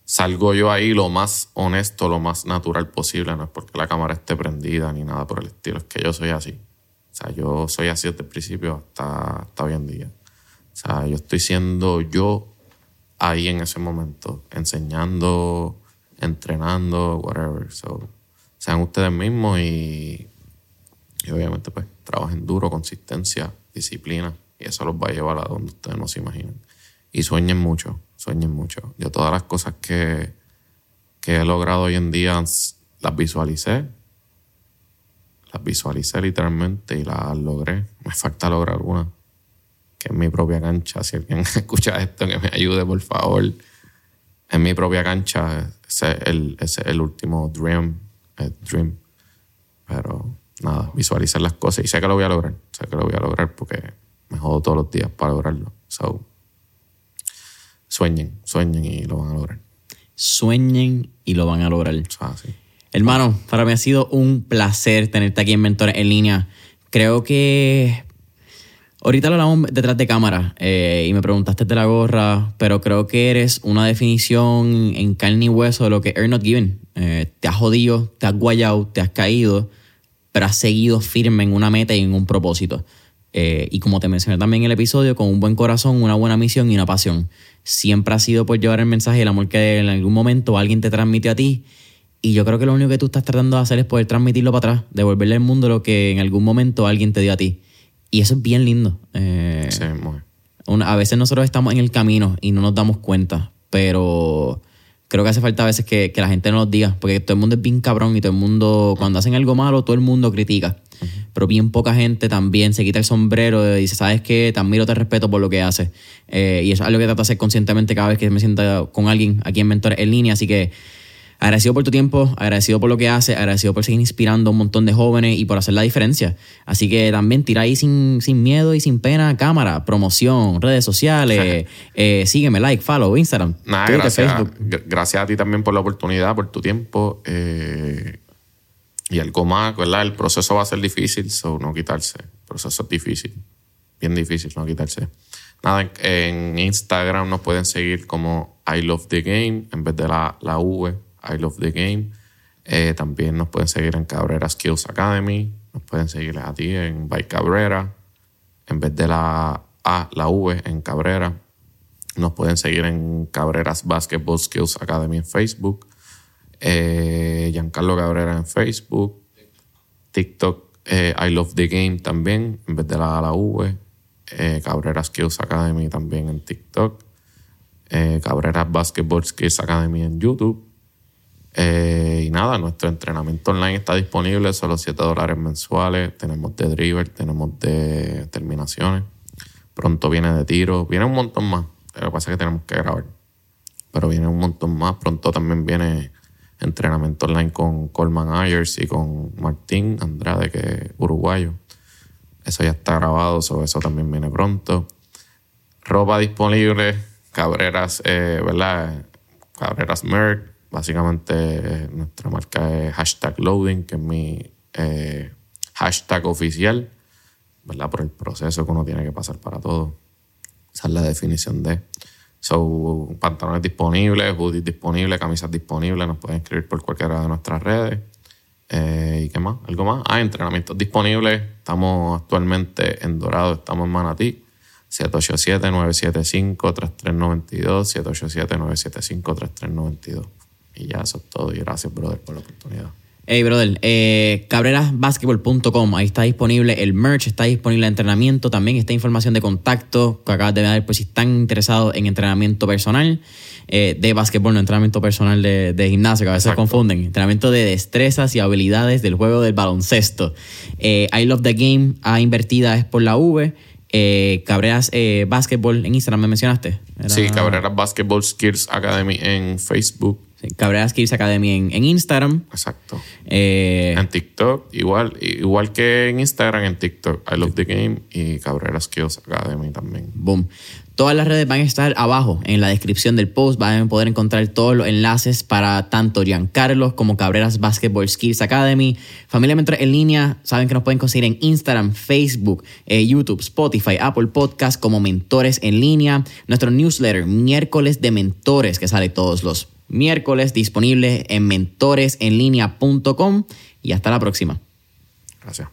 salgo yo ahí lo más honesto, lo más natural posible. No es porque la cámara esté prendida ni nada por el estilo, es que yo soy así. O sea, yo soy así desde el principio hasta, hasta hoy en día. O sea, yo estoy siendo yo ahí en ese momento, enseñando, entrenando, whatever. So, sean ustedes mismos y, y obviamente pues trabajen duro, consistencia, disciplina y eso los va a llevar a donde ustedes no se imaginan. Y sueñen mucho, sueñen mucho. Yo todas las cosas que, que he logrado hoy en día las visualicé, las visualicé literalmente y las logré. Me falta lograr una que es mi propia cancha. Si alguien escucha esto, que me ayude, por favor. En mi propia cancha, es el, ese es el último dream, el dream. Pero nada, visualizar las cosas y sé que lo voy a lograr. Sé que lo voy a lograr porque me jodo todos los días para lograrlo. So, sueñen, sueñen y lo van a lograr. Sueñen y lo van a lograr. Hermano, para mí ha sido un placer tenerte aquí en Mentores en línea. Creo que ahorita lo hablamos detrás de cámara eh, y me preguntaste de la gorra, pero creo que eres una definición en carne y hueso de lo que Earn Not Given. Eh, te has jodido, te has guayado, te has caído, pero has seguido firme en una meta y en un propósito. Eh, y como te mencioné también en el episodio, con un buen corazón, una buena misión y una pasión. Siempre ha sido por llevar el mensaje del amor que en algún momento alguien te transmitió a ti. Y yo creo que lo único que tú estás tratando de hacer es poder transmitirlo para atrás, devolverle al mundo lo que en algún momento alguien te dio a ti. Y eso es bien lindo. Eh, Sí, muy. una- a veces nosotros estamos en el camino y no nos damos cuenta, pero creo que hace falta a veces que, que la gente nos diga, porque todo el mundo es bien cabrón y todo el mundo, cuando hacen algo malo, todo el mundo critica. Pero bien poca gente también se quita el sombrero y dice, ¿sabes qué? Te admiro, te respeto por lo que haces. Eh, y eso es algo que trato de hacer conscientemente cada vez que me sienta con alguien aquí en Mentores en línea. Así que agradecido por tu tiempo, agradecido por lo que haces, agradecido por seguir inspirando a un montón de jóvenes y por hacer la diferencia. Así que también tira ahí sin, sin miedo y sin pena, cámara, promoción, redes sociales, eh, sígueme, like, follow, Instagram, Nada, gracias, Facebook. gracias a ti también por la oportunidad, por tu tiempo. eh, y algo más, ¿verdad? El proceso va a ser difícil, so no quitarse. El proceso es difícil, bien difícil no quitarse. Nada, en, en Instagram nos pueden seguir como I Love the Game en vez de la, la V, I Love the Game. Eh, también nos pueden seguir en Cabrera Skills Academy. Nos pueden seguir a ti en By Cabrera en vez de la A, la V en Cabrera. Nos pueden seguir en Cabreras Basketball Skills Academy en Facebook. Eh, Giancarlo Cabrera en Facebook. TikTok eh, I Love the Game también, en vez de la A, la V. Cabrera Skills Academy también en TikTok. Cabreras Basketball Skills Academy en YouTube. Eh, y nada, nuestro entrenamiento online está disponible, solo 7 dólares mensuales. Tenemos de dribble, tenemos de terminaciones. Pronto viene de tiro, viene un montón más. Lo que pasa es que tenemos que grabar. Pero viene un montón más. Pronto también viene entrenamiento online con Coleman Ayers y con Martín Andrade, que es uruguayo. Eso ya está grabado, so eso también viene pronto. Ropa disponible, Cabreras, eh, ¿verdad? Cabreras Merck. Básicamente nuestra marca es hashtag loading, que es mi eh, hashtag oficial, ¿verdad? Por el proceso que uno tiene que pasar para todo. Esa es la definición de. So, pantalones disponibles, hoodies disponibles, camisas disponibles. Nos pueden escribir por cualquiera de nuestras redes. Eh, ¿Y qué más? ¿Algo más? Ah, entrenamientos disponibles. Estamos actualmente en Dorado, estamos en Manatí. 787-975-3392, 787-975-3392. Y ya eso es todo. Y gracias, brother, por la oportunidad. Hey, brother, eh, cabrerasbasketball.com, ahí está disponible el merch, está disponible el entrenamiento, también está información de contacto que acabas de ver, pues si están interesados en entrenamiento personal eh, de básquetbol, no entrenamiento personal de, de gimnasio, que a veces Exacto. confunden, entrenamiento de destrezas y habilidades del juego del baloncesto. Eh, I Love the Game, A invertida es por la V, eh, Cabreras eh, Basketball en Instagram, ¿me mencionaste? Era- Sí, Cabrera Basketball Skills Academy en Facebook. Cabreras Kids Academy en, en Instagram. Exacto. Eh, En TikTok, igual, igual que en Instagram, en TikTok, I Love the Game y Cabrera Skills Academy también. Boom. Todas las redes van a estar abajo en la descripción del post. Van a poder encontrar todos los enlaces para tanto Giancarlo como Cabreras Basketball Skills Academy. Familia Mentores en línea, saben que nos pueden conseguir en Instagram, Facebook, eh, YouTube, Spotify, Apple Podcast como Mentores en línea. Nuestro newsletter, miércoles de mentores, que sale todos los miércoles, disponible en mentoresenlinea.com. Y hasta la próxima. Gracias.